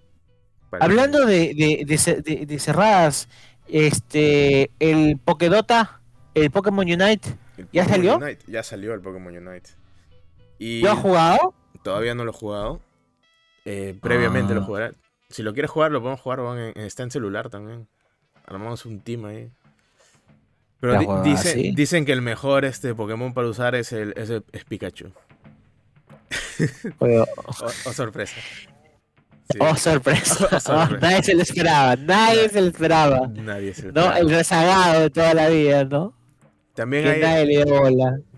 hablando de, de, cerradas, este, el Pokédota ¿El Pokémon Unite ya salió? ya salió el Pokémon Unite. Y ¿Lo has jugado? Todavía no lo he jugado. Eh, previamente lo ah. jugaré. Si lo quieres jugar, lo podemos jugar. está en celular también. Armamos un team ahí. Pero dicen que el mejor este Pokémon para usar es el, es, Pikachu. o, sorpresa. Oh, sorpresa. Oh, nadie se lo esperaba. Nadie se lo esperaba. Nadie se lo esperaba. No, el rezagado de toda la vida, ¿no? También hay,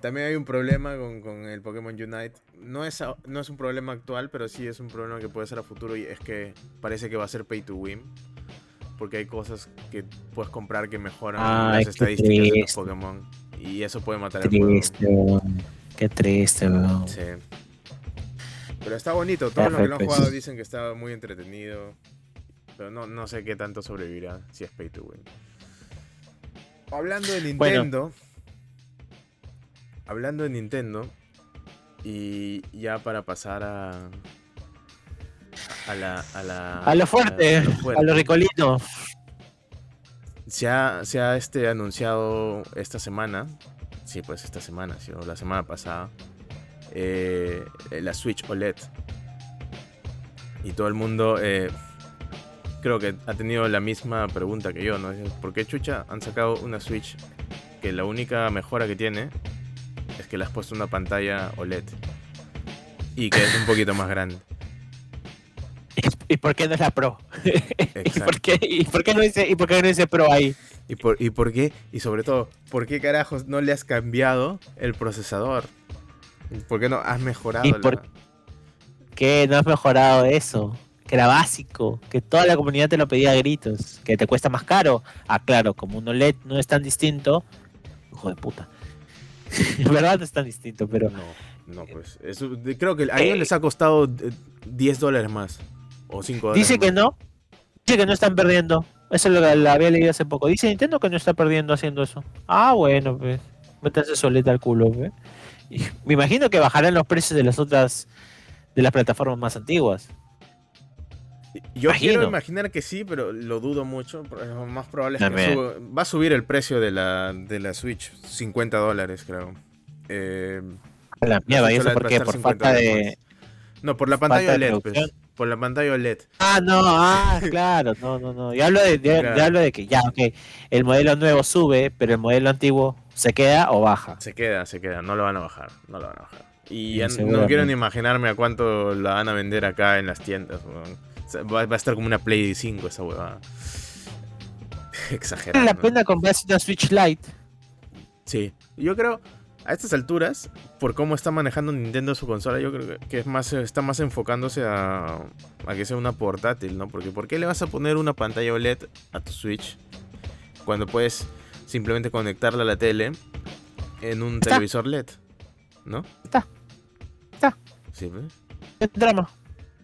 también hay un problema con, el Pokémon Unite. No es, no es un problema actual, pero sí es un problema que puede ser a futuro y es que parece que va a ser pay to win. Porque hay cosas que puedes comprar que mejoran las estadísticas de los Pokémon. Y eso puede matar el juego. Qué triste, weón. Sí. Pero está bonito. Todos los que lo han jugado dicen que está muy entretenido. Pero no, no sé qué tanto sobrevivirá si es pay to win. Hablando de Nintendo, hablando de Nintendo, y ya para pasar a. A la. A, la, a lo fuerte, a lo, ricolito. Se ha, se ha este, anunciado esta semana, sí, pues esta semana, sí, la semana pasada, eh, la Switch OLED. Y todo el mundo eh, creo que ha tenido la misma pregunta que yo, ¿no? ¿Por qué chucha han sacado una Switch que la única mejora que tiene es que le has puesto una pantalla OLED y que es un poquito más grande. ¿Y por qué no es la Pro? ¿Y, por qué, ¿Y por qué no dice, ¿Y por qué no dice Pro ahí? ¿Y por, ¿Y por qué? Y sobre todo, ¿por qué carajos no le has cambiado el procesador? ¿Por qué no has mejorado? ¿Y por qué no has mejorado eso? Que era básico, que toda la comunidad te lo pedía a gritos, que te cuesta más caro. Ah, claro, como un OLED no es tan distinto, hijo de puta. En verdad no es tan distinto, pero. No, no, pues. creo que a ellos eh, les ha costado 10 dólares más. O 5 dólares. Dice que no. Dice que no están perdiendo. Eso es lo que había leído hace poco. Dice Nintendo que no está perdiendo haciendo eso. Ah, bueno, pues. Métanse soleta al culo, pues. me imagino que bajarán los precios de las otras. de las plataformas más antiguas. Yo quiero imaginar que sí, pero lo dudo mucho. Lo más probable es que va a subir el precio de la, de la Switch. 50 dólares, creo. Eh, la mierda, ¿y eso por qué? Por falta de. No, por la pantalla OLED, pues. Por la pantalla OLED. Ah, no, ah, claro, no, no, no. Yo hablo de, hablo de que ya, ok, el modelo nuevo sube, pero el modelo antiguo se queda o baja. Se queda, se queda, no lo van a bajar, no lo van a bajar. Y no quiero ni imaginarme a cuánto la van a vender acá en las tiendas. Va, a estar como una Play 5 esa huevada. Exagerado. ¿Vale la pena comprarse una Switch Lite? Sí, yo creo, a estas alturas, por cómo está manejando Nintendo su consola, yo creo que es más, está más enfocándose a, a que sea una portátil, ¿no? Porque ¿por qué le vas a poner una pantalla OLED a tu Switch cuando puedes simplemente conectarla a la tele en un televisor LED? ¿No? Está. Está. Sí. Es drama.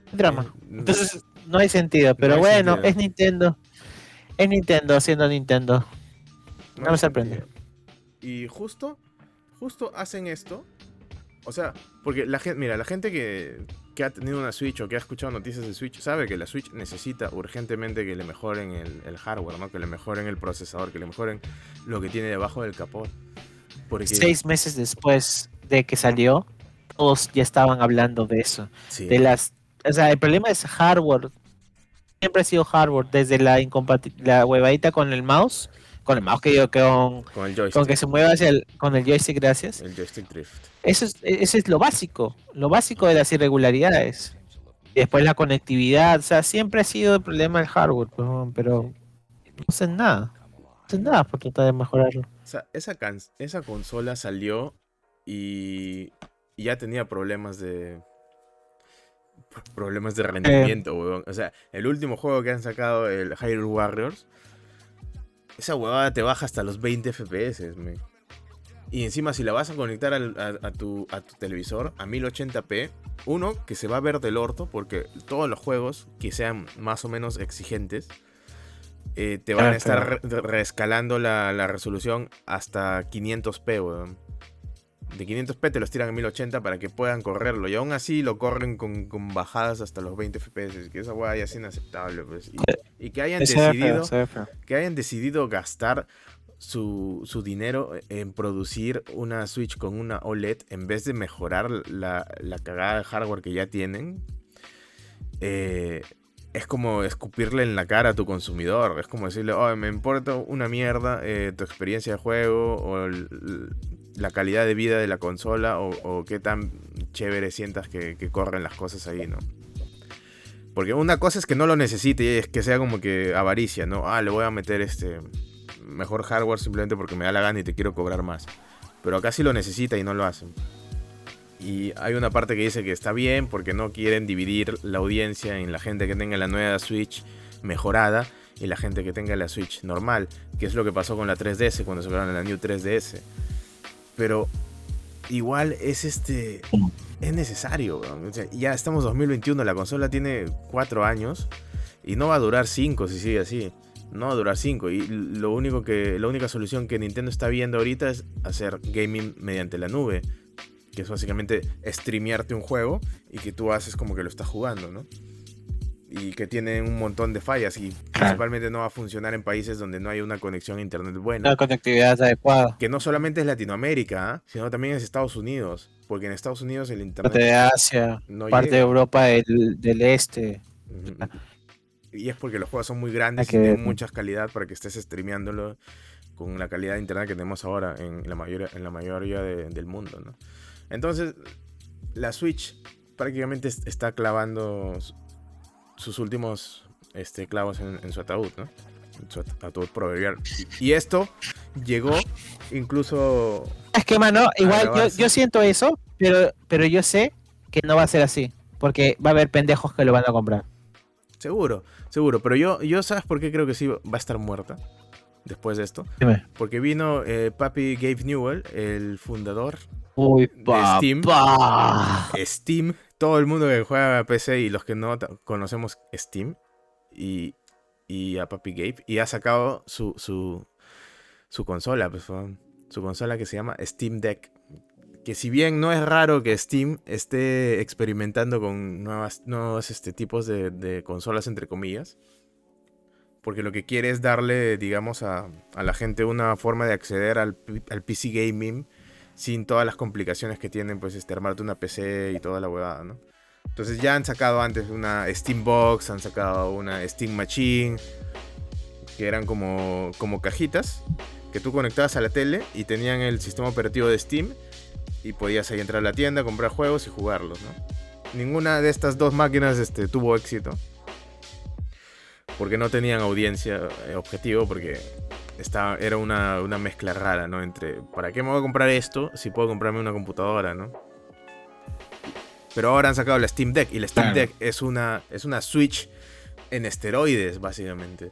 Es drama. Eh, Entonces, no hay sentido. Pero bueno, es Nintendo. Es Nintendo haciendo Nintendo. No, me sorprende. Y justo justo hacen esto. O sea, porque la gente, mira, la gente que, que, ha tenido una Switch o que ha escuchado noticias de Switch sabe que la Switch necesita urgentemente que le mejoren el, hardware, ¿no? Que le mejoren el procesador, que le mejoren lo que tiene debajo del capó. Porque... Seis meses después de que salió, todos ya estaban hablando de eso. De las, o sea, el problema es hardware. Siempre ha sido hardware, desde la, la huevadita con el mouse con el mouse que yo con, con, el joystick. con que se mueva hacia el, con el joystick, gracias. El joystick drift. Eso es, eso es lo básico, lo básico de las irregularidades. Y después la conectividad, o sea, siempre ha sido el problema del hardware, pero no hacen nada. No hacen nada por tratar de mejorarlo. O sea, esa, esa consola salió y, ya tenía problemas de problemas de rendimiento, O sea, el último juego que han sacado, el Hyrule Warriors, esa huevada te baja hasta los 20 FPS, Y encima si la vas a conectar a, tu, a tu televisor a 1080p, uno, que se va a ver del orto, porque todos los juegos que sean más o menos exigentes, eh, te van a estar reescalando la, la, resolución hasta 500p, weón de 500p te los tiran a 1080 para que puedan correrlo. Y aún así lo corren con, bajadas hasta los 20 FPS. Que esa weá ya es inaceptable. Pues. Y, que hayan decidido. Que hayan decidido gastar su, dinero en producir una Switch con una OLED en vez de mejorar la, la cagada de hardware que ya tienen. Eh, es como escupirle en la cara a tu consumidor. Es como decirle, oh, me importa una mierda eh, tu experiencia de juego o la calidad de vida de la consola o, qué tan chévere sientas que, corren las cosas ahí, ¿no? Porque una cosa es que no lo necesite y es que sea como que avaricia, ¿no? Ah, le voy a meter este mejor hardware simplemente porque me da la gana y te quiero cobrar más. Pero acá sí lo necesita y no lo hacen. Y hay una parte que dice que está bien porque no quieren dividir la audiencia en la gente que tenga la nueva Switch mejorada y la gente que tenga la Switch normal, que es lo que pasó con la 3DS cuando sacaron la New 3DS. Pero igual es este es necesario. ya estamos 2021, la consola tiene 4 años y no va a durar 5 si sigue así. No va a durar 5 y lo único que la única solución que Nintendo está viendo ahorita es hacer gaming mediante la nube que es básicamente streamearte un juego y que tú haces como que lo estás jugando, ¿no? Y que tiene un montón de fallas y principalmente no va a funcionar en países donde no hay una conexión a internet buena. La conectividad adecuada. Que no solamente es Latinoamérica, ¿ah? sino también es Estados Unidos, porque en Estados Unidos el internet... Parte de Asia, parte de Europa del, este. Y es porque los juegos son muy grandes y tienen mucha calidad para que estés streameándolo con la calidad de internet que tenemos ahora en la mayoría, en la mayoría del mundo, ¿no? Entonces, la Switch prácticamente está clavando sus últimos este, clavos en, su ataúd, ¿no? En su ataúd proverbial. Y esto llegó incluso. Es que, mano, igual yo, siento eso, pero, pero yo sé que no va a ser así. Porque va a haber pendejos que lo van a comprar. Seguro, seguro. Pero yo, yo ¿sabes por qué creo que sí va a estar muerta? Después de esto. Porque vino eh, Papi Gabe Newell, el fundador Uy, Steam. Steam, todo el mundo que juega a PC y los que no conocemos Steam y, a Papi Gabe y ha sacado su, su, consola, pues, su consola que se llama Steam Deck, que si bien no es raro que Steam esté experimentando con nuevas, nuevos este, tipos de, consolas, entre comillas, porque lo que quiere es darle, digamos, a, la gente una forma de acceder al, PC gaming sin todas las complicaciones que tienen, pues, este, armarte una PC y toda la huevada, ¿no? Entonces ya han sacado antes una Steam Box, han sacado una Steam Machine, que eran como, como cajitas que tú conectabas a la tele y tenían el sistema operativo de Steam y podías ahí entrar a la tienda, comprar juegos y jugarlos, ¿no? Ninguna de estas dos máquinas este, tuvo éxito. Porque no tenían audiencia eh, objetivo, porque estaba, era una, mezcla rara, ¿no? Entre, ¿para qué me voy a comprar esto si puedo comprarme una computadora, ¿no? Pero ahora han sacado la Steam Deck y la Steam Deck es una, es una Switch en esteroides, básicamente.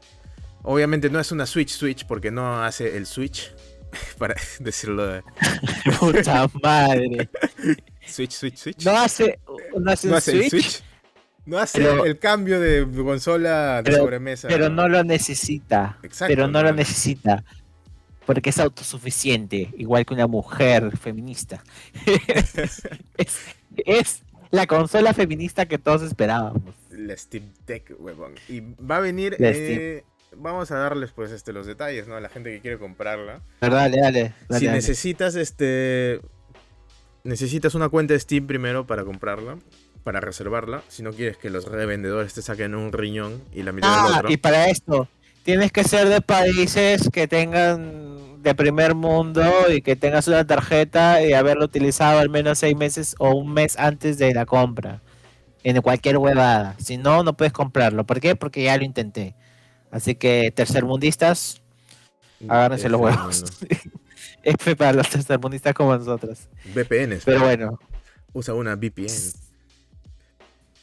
Obviamente no es una Switch Switch porque no hace el Switch, para decirlo de... Puta madre. Switch, Switch, Switch. No hace, no hace, el Switch. No hace el cambio de consola de sobremesa. Pero no lo necesita. Exacto, pero no, lo necesita. Porque es autosuficiente, igual que una mujer feminista. es, la consola feminista que todos esperábamos. La Steam Deck, huevón. Y va a venir eh, vamos a darles pues este los detalles, ¿no? A la gente que quiere comprarla. dale, dale, si necesitas este necesitas una cuenta de Steam primero para comprarla, para reservarla, si no quieres que los revendedores te saquen un riñón y la mitad del ah, otro. y para esto tienes que ser de países que tengan de primer mundo y que tengas una tarjeta y haberlo utilizado al menos seis meses o un mes antes de la compra. En cualquier huevada. Si no, no puedes comprarlo. ¿Por qué? Porque ya lo intenté. Así que tercermundistas, agárrense los huevos. F para los tercermundistas como nosotros. VPNs. Pero bueno. Usa una VPN.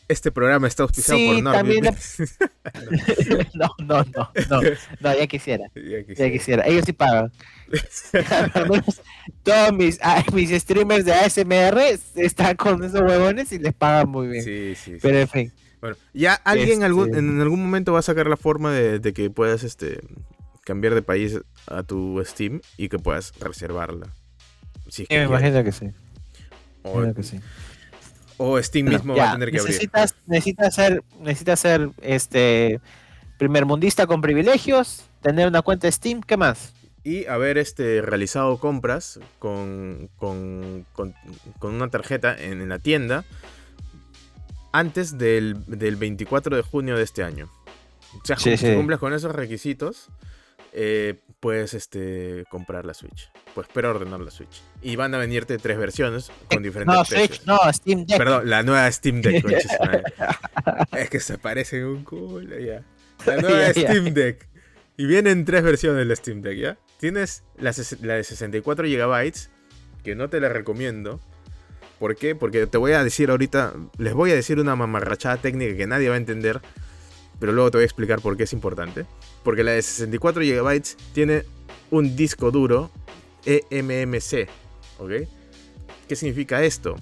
Este programa está auspiciado por NordVPN. no, no, no, no, no, ya quisiera. Ya quisiera. Ellos sí pagan. Todos mis, mis streamers de ASMR están con esos huevones y les pagan muy bien. Sí, sí. Pero en fin. Bueno, ya alguien algún, este en algún momento va a sacar la forma de, que puedas este, cambiar de país a tu Steam y que puedas reservarla. Si me imagino que sí. O, que sí. O Steam mismo va a tener que necesitas, abrir. Necesitas ser, necesitas ser este primer mundista con privilegios, tener una cuenta de Steam, ¿qué más? Y haber este, realizado compras con, con, con, una tarjeta en la tienda antes del, 24 de junio de este año. O sea, si cumples con esos requisitos, eh, puedes este, comprar la Switch. Puedes preordenar la Switch. Y van a venirte tres versiones con diferentes no, Switch, no, Steam Deck. Perdón, la nueva Steam Deck. es que se parece un culo ya. La nueva Steam Deck. Y vienen tres versiones de Steam Deck, ¿ya? Tienes la, la de 64 GB, que no te la recomiendo ¿Por qué? Porque te voy a decir ahorita, les voy a decir una mamarrachada técnica que nadie va a entender, pero luego te voy a explicar por qué es importante. Porque la de 64 GB tiene un disco duro eMMC, ¿ok? ¿Qué significa esto?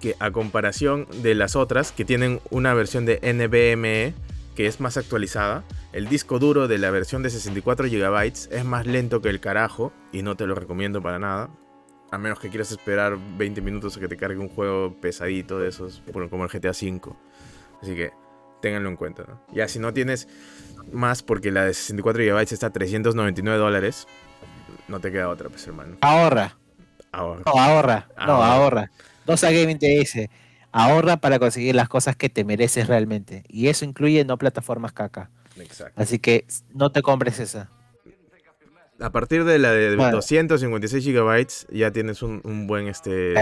Que a comparación de las otras que tienen una versión de NVMe que es más actualizada, el disco duro de la versión de 64 GB es más lento que el carajo y no te lo recomiendo para nada a menos que quieras esperar 20 minutos a que te cargue un juego pesadito de esos, como el GTA V. Así que ténganlo en cuenta. ¿no? Ya si no tienes más porque la de 64 GB está a 399 dólares, no te queda otra, pues hermano. Ahorra. Ahorra. No, ahorra. No, ahorra. Dosa Gaming te dice, ahorra para conseguir las cosas que te mereces realmente. Y eso incluye no plataformas caca. Exacto. Así que no te compres esa a partir de la de 256 GB ya tienes un, buen este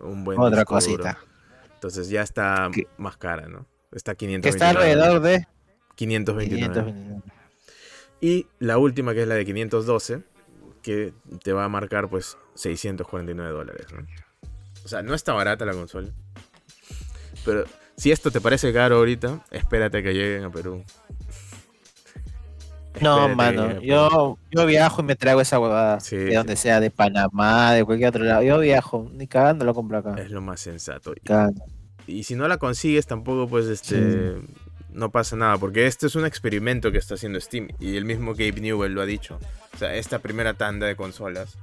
un buen otra cosita. Entonces ya está más cara, ¿no? Está 529. Que está alrededor de 529. Y la última que es la de 512 que te va a marcar pues 649 dólares, ¿no? O sea, no está barata la consola. Pero si esto te parece caro ahorita, espérate que lleguen a Perú. No, mano, yo, yo viajo y me traigo esa huevada. de donde sea, de Panamá, de cualquier otro lado. Yo viajo, ni cagando lo compro acá. Es lo más sensato. Y si no la consigues, tampoco, pues, este. No pasa nada, porque este es un experimento que está haciendo Steam. Y el mismo Gabe Newell lo ha dicho. O sea, esta primera tanda de consolas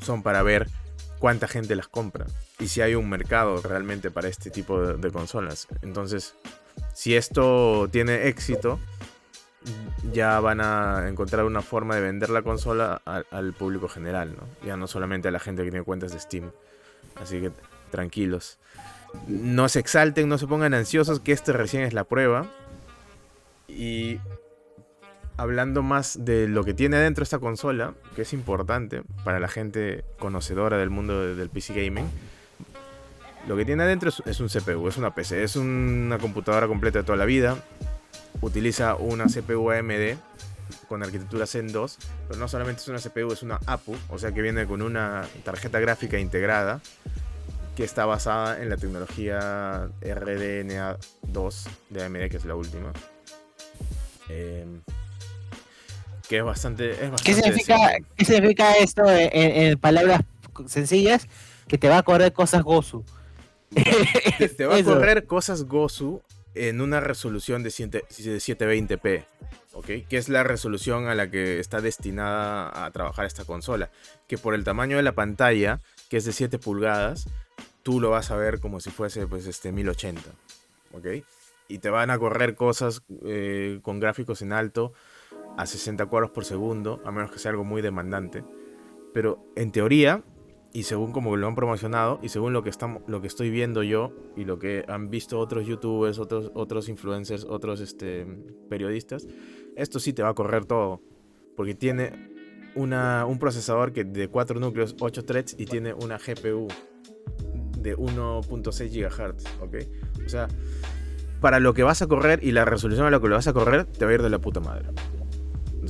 son para ver cuánta gente las compra y si hay un mercado realmente para este tipo de, consolas. Entonces, si esto tiene éxito, ya van a encontrar una forma de vender la consola al, público general, ¿no? Ya no solamente a la gente que tiene cuentas de Steam. Así que tranquilos. No se exalten, no se pongan ansiosos, que este recién es la prueba. Y hablando más de lo que tiene dentro esta consola, que es importante para la gente conocedora del mundo del PC Gaming. Lo que tiene adentro es, un CPU, es una PC, es una computadora completa de toda la vida. Utiliza una CPU AMD con arquitectura Zen 2, pero no solamente es una CPU, es una APU, o sea que viene con una tarjeta gráfica integrada que está basada en la tecnología RDNA 2 de AMD, que es la última. Eh, que es bastante. Es bastante ¿Qué, significa, ¿Qué significa esto en, palabras sencillas? Que te va a correr cosas Gozu. Te, va a correr cosas Gozu en una resolución de, 720p, ¿ok? Que es la resolución a la que está destinada a trabajar esta consola. Que por el tamaño de la pantalla, que es de 7 pulgadas, tú lo vas a ver como si fuese pues este 1080, ¿ok? Y te van a correr cosas eh, con gráficos en alto a 60 cuadros por segundo, a menos que sea algo muy demandante. Pero en teoría, y según como lo han promocionado, y según lo que, estamos, lo que estoy viendo yo, y lo que han visto otros youtubers, otros, otros influencers, otros este, periodistas, esto sí te va a correr todo. Porque tiene una, un procesador que de 4 núcleos, 8 threads, y tiene una GPU de 1.6 GHz, ¿ok? O sea, para lo que vas a correr y la resolución a lo que lo vas a correr, te va a ir de la puta madre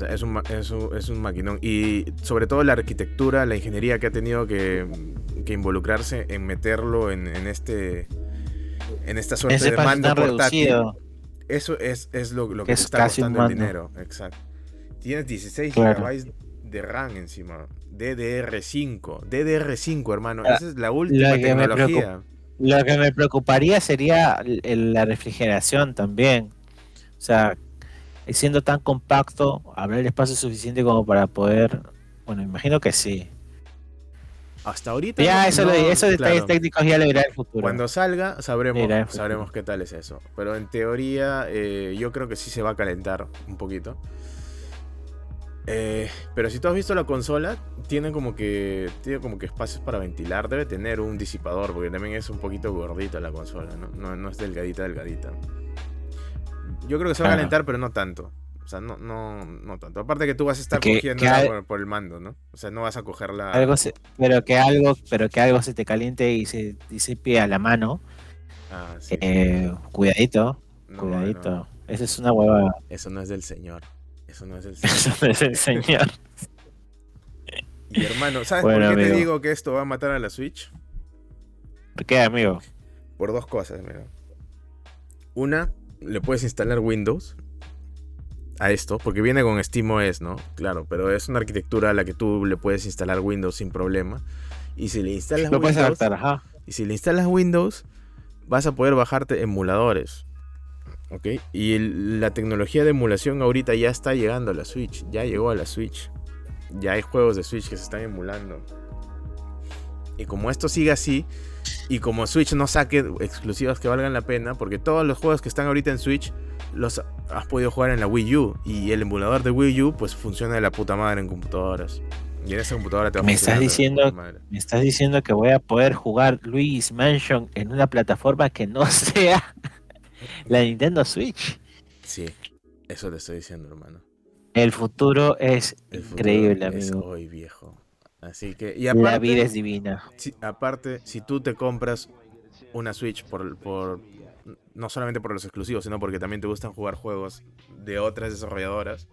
es un, es, un, maquinón. Y sobre todo la arquitectura, la ingeniería que ha tenido que, involucrarse en meterlo en, este en esta suerte de mando portátil. Eso es, es lo, que está costando el dinero. Exacto. Tienes 16 GB de RAM encima. DDR5. DDR5, hermano. Ah, Esa es la última tecnología. lo que me preocuparía sería la refrigeración también. O sea, siendo tan compacto, habrá el espacio suficiente como para poder. Bueno, imagino que sí. Hasta ahorita. Ya, eso, esos detalles técnicos ya le verá el futuro. Cuando salga, sabremos, sabremos qué tal es eso. Pero en teoría, eh, yo creo que sí se va a calentar un poquito. Eh, pero si tú has visto la consola, tiene como que tiene como que espacios para ventilar. Debe tener un disipador, porque también es un poquito gordita la consola, ¿no? No, no es delgadita, delgadita. Yo creo que se va a calentar, pero no tanto. O sea, no, no, no tanto. Aparte que tú vas a estar cogiendo por, el mando, ¿no? O sea, no vas a cogerla. Algo pero que algo, pero que algo se te caliente y se disipe a la mano. Ah, sí. Eh, cuidadito. cuidadito. Esa es una hueva. Eso no es del señor. Eso no es del señor. Eso no es señor. y hermano, ¿sabes por qué te digo que esto va a matar a la Switch? ¿Por qué, amigo? Por dos cosas, mira. Una, le puedes instalar Windows a esto, porque viene con SteamOS, ¿no? Claro, pero es una arquitectura a la que tú le puedes instalar Windows sin problema. Y si le instalas Windows, y si le instalas Windows, vas a poder bajarte emuladores. ¿Ok? Y la tecnología de emulación ahorita ya está llegando a la Switch. Ya llegó a la Switch. Ya hay juegos de Switch que se están emulando. Y como esto sigue así, y como Switch no saque exclusivas que valgan la pena, porque todos los juegos que están ahorita en Switch los has podido jugar en la Wii U. Y el emulador de Wii U pues funciona de la puta madre en computadoras. Y en esa computadora te va a me estás diciendo Me estás diciendo que voy a poder jugar Luis Mansion en una plataforma que no sea la Nintendo Switch. Sí, eso te estoy diciendo, hermano. El futuro es increíble, amigo. Es hoy, viejo. Así que, y aparte, la vida es divina. aparte, si tú te compras una Switch por, por, no solamente por los exclusivos, sino porque también te gustan jugar juegos de otras desarrolladoras,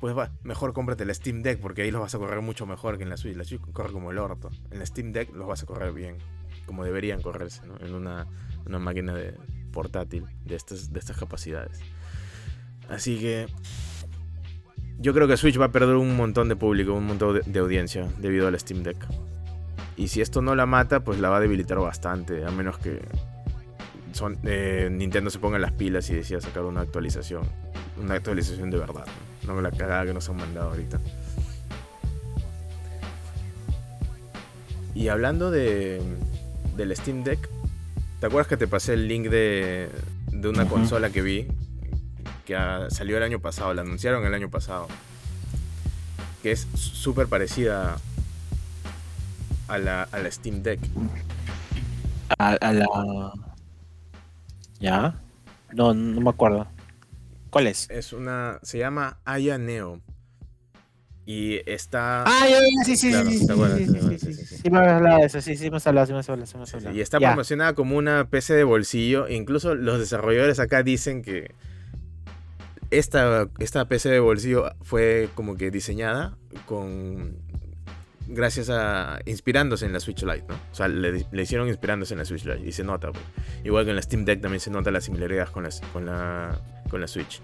pues va, mejor cómprate el Steam Deck porque ahí los vas a correr mucho mejor que en la Switch. La Switch corre como el orto. En el Steam Deck los vas a correr bien, como deberían correrse, ¿no? En una, una máquina de portátil de estas, de estas capacidades. Así que yo creo que Switch va a perder un montón de público, un montón de, audiencia debido al Steam Deck. Y si esto no la mata, pues la va a debilitar bastante, a menos que eh, Nintendo se ponga las pilas y decida sacar una actualización. Una actualización de verdad, no, la cagada que nos han mandado ahorita. Y hablando de, del Steam Deck, ¿te acuerdas que te pasé el link de, de una consola que vi? Que salió el año pasado, la anunciaron el año pasado. Que es súper parecida a la, a la Steam Deck. A, la. ¿Ya? No, no me acuerdo. ¿Cuál es? Es una. Se llama Aya Neo. Y está. Ah, sí, sí, sí, sí, sí, sí, sí, me has hablado de eso, sí, sí, hemos hablado, sí, hemos hablado, Y está promocionada como una PC de bolsillo. Incluso los desarrolladores acá dicen que esta, esta PC de bolsillo fue como que diseñada con gracias a inspirándose en la Switch Lite, ¿no? O sea, le, hicieron inspirándose en la Switch Lite y se nota, pues. igual que en la Steam Deck también se nota la similaridad con, con, la, con la Switch.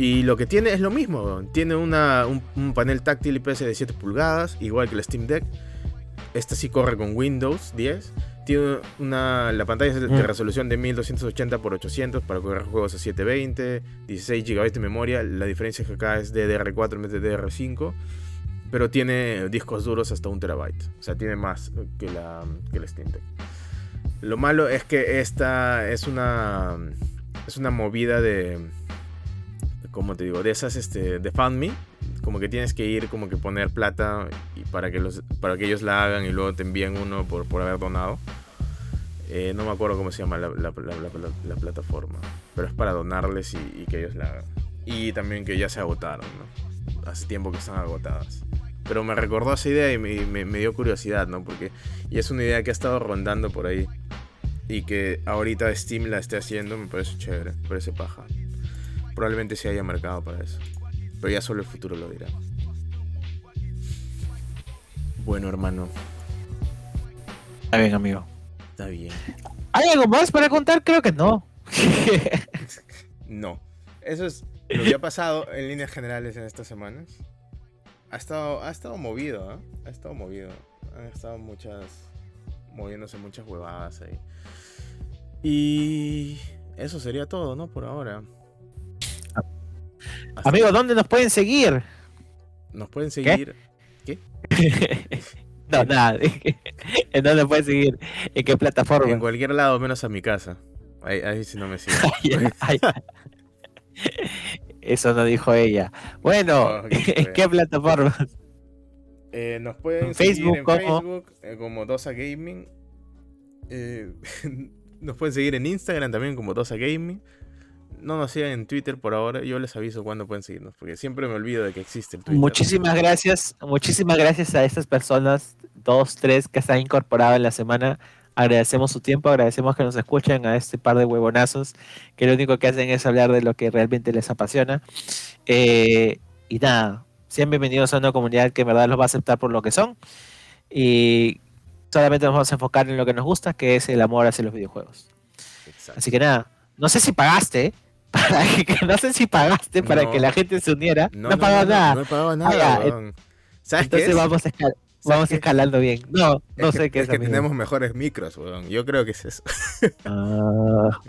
Y lo que tiene es lo mismo, tiene una, un, panel táctil IPS de 7 pulgadas, igual que la Steam Deck. Esta sí corre con Windows 10. Tiene una, la pantalla es de, mm. resolución de 1280 x 800 para correr juegos a 720, 16 GB de memoria. La diferencia es que acá es DDR4 en vez de DDR5 pero tiene discos duros hasta un terabyte. O sea, tiene más que la, que la Steam Deck. Lo malo es que esta es una, es una movida de, como te digo, de esas, este, de FundMe. Como que tienes que ir, como que poner plata y para, que los, para que ellos la hagan y luego te envíen uno por, por haber donado. Eh, no me acuerdo cómo se llama la, la, la, plataforma, pero es para donarles y, y, que ellos la hagan. Y también que ya se agotaron, ¿no? Hace tiempo que están agotadas. Pero me recordó esa idea y me, dio curiosidad, ¿no? Porque y es una idea que ha estado rondando por ahí. Y que ahorita Steam la esté haciendo, me parece chévere, me parece paja. Probablemente se haya mercado para eso. Pero ya solo el futuro lo dirá. Bueno, hermano. Está bien, amigo. Está bien. ¿Hay algo más para contar? Creo que no. no. Eso es lo que ha pasado en líneas generales en estas semanas. Ha estado, ha estado movido, ¿eh? Ha estado movido. Han estado muchas. moviéndose muchas huevadas ahí. Y. Eso sería todo, ¿no? Por ahora. Amigo, ¿dónde nos pueden seguir? Nos pueden seguir. ¿Qué? no, nada. ¿En dónde pueden seguir? ¿En qué plataforma? En cualquier lado, menos a mi casa. Ahí, ahí sí no me siguen. Eso no dijo ella. Bueno, ¿en qué plataformas? Eh, nos pueden Facebook, seguir en Facebook eh, como Dosa Gaming. Eh, nos pueden seguir en Instagram también como Dosa Gaming. No nos sigan en Twitter por ahora. Yo les aviso cuándo pueden seguirnos, porque siempre me olvido de que existe el Twitter. Muchísimas gracias, muchísimas gracias a estas personas, dos, tres que se han incorporado en la semana Agradecemos su tiempo, agradecemos que nos escuchen a este par de huevonazos que lo único que hacen es hablar de lo que realmente les apasiona. Eh, y nada, sean bienvenidos a una comunidad que en verdad los va a aceptar por lo que son. Y solamente nos vamos a enfocar en lo que nos gusta, que es el amor hacia los videojuegos. Así que nada, no sé si pagaste, para que, no sé si pagaste para que la gente se uniera. No, no, nada. No he pagado nada. ¿Sabes Entonces vamos Vamos escalando bien. No, no sé qué es. Es que tenemos mejores micros, weón. Yo creo que es eso. Ah.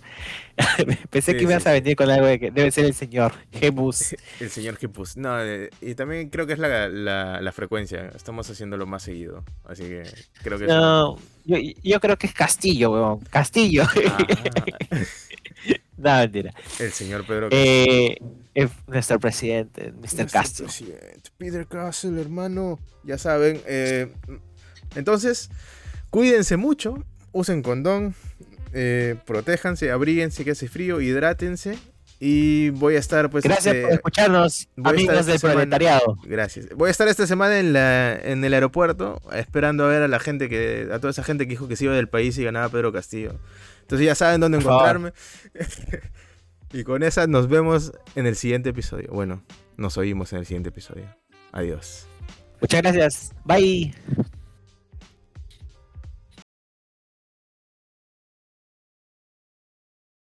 Pensé que ibas a venir con algo de que debe ser el señor Gebus. El señor Gebus. No, eh, y también creo que es la, la, frecuencia. Estamos haciéndolo más seguido. Así que creo que No, yo, yo, creo que es Castillo, weón. Castillo. Ah. no, mentira. El señor Pedro eh, nuestro presidente, Mr. Castle. Peter Castle, hermano. Ya saben. Eh, entonces, cuídense mucho. Usen condón. Eh, protéjanse, abríguense, que hace frío, hidrátense. Y voy a estar, pues. Gracias este, por escucharnos, amigos del proletariado. Gracias. Voy a estar esta semana en, la, en el aeropuerto, esperando a ver a la gente que. a toda esa gente que dijo que se iba del país y ganaba Pedro Castillo. Entonces ya saben dónde encontrarme. Y con esa nos vemos en el siguiente episodio. Bueno, nos oímos en el siguiente episodio. Adiós. Muchas gracias. Bye.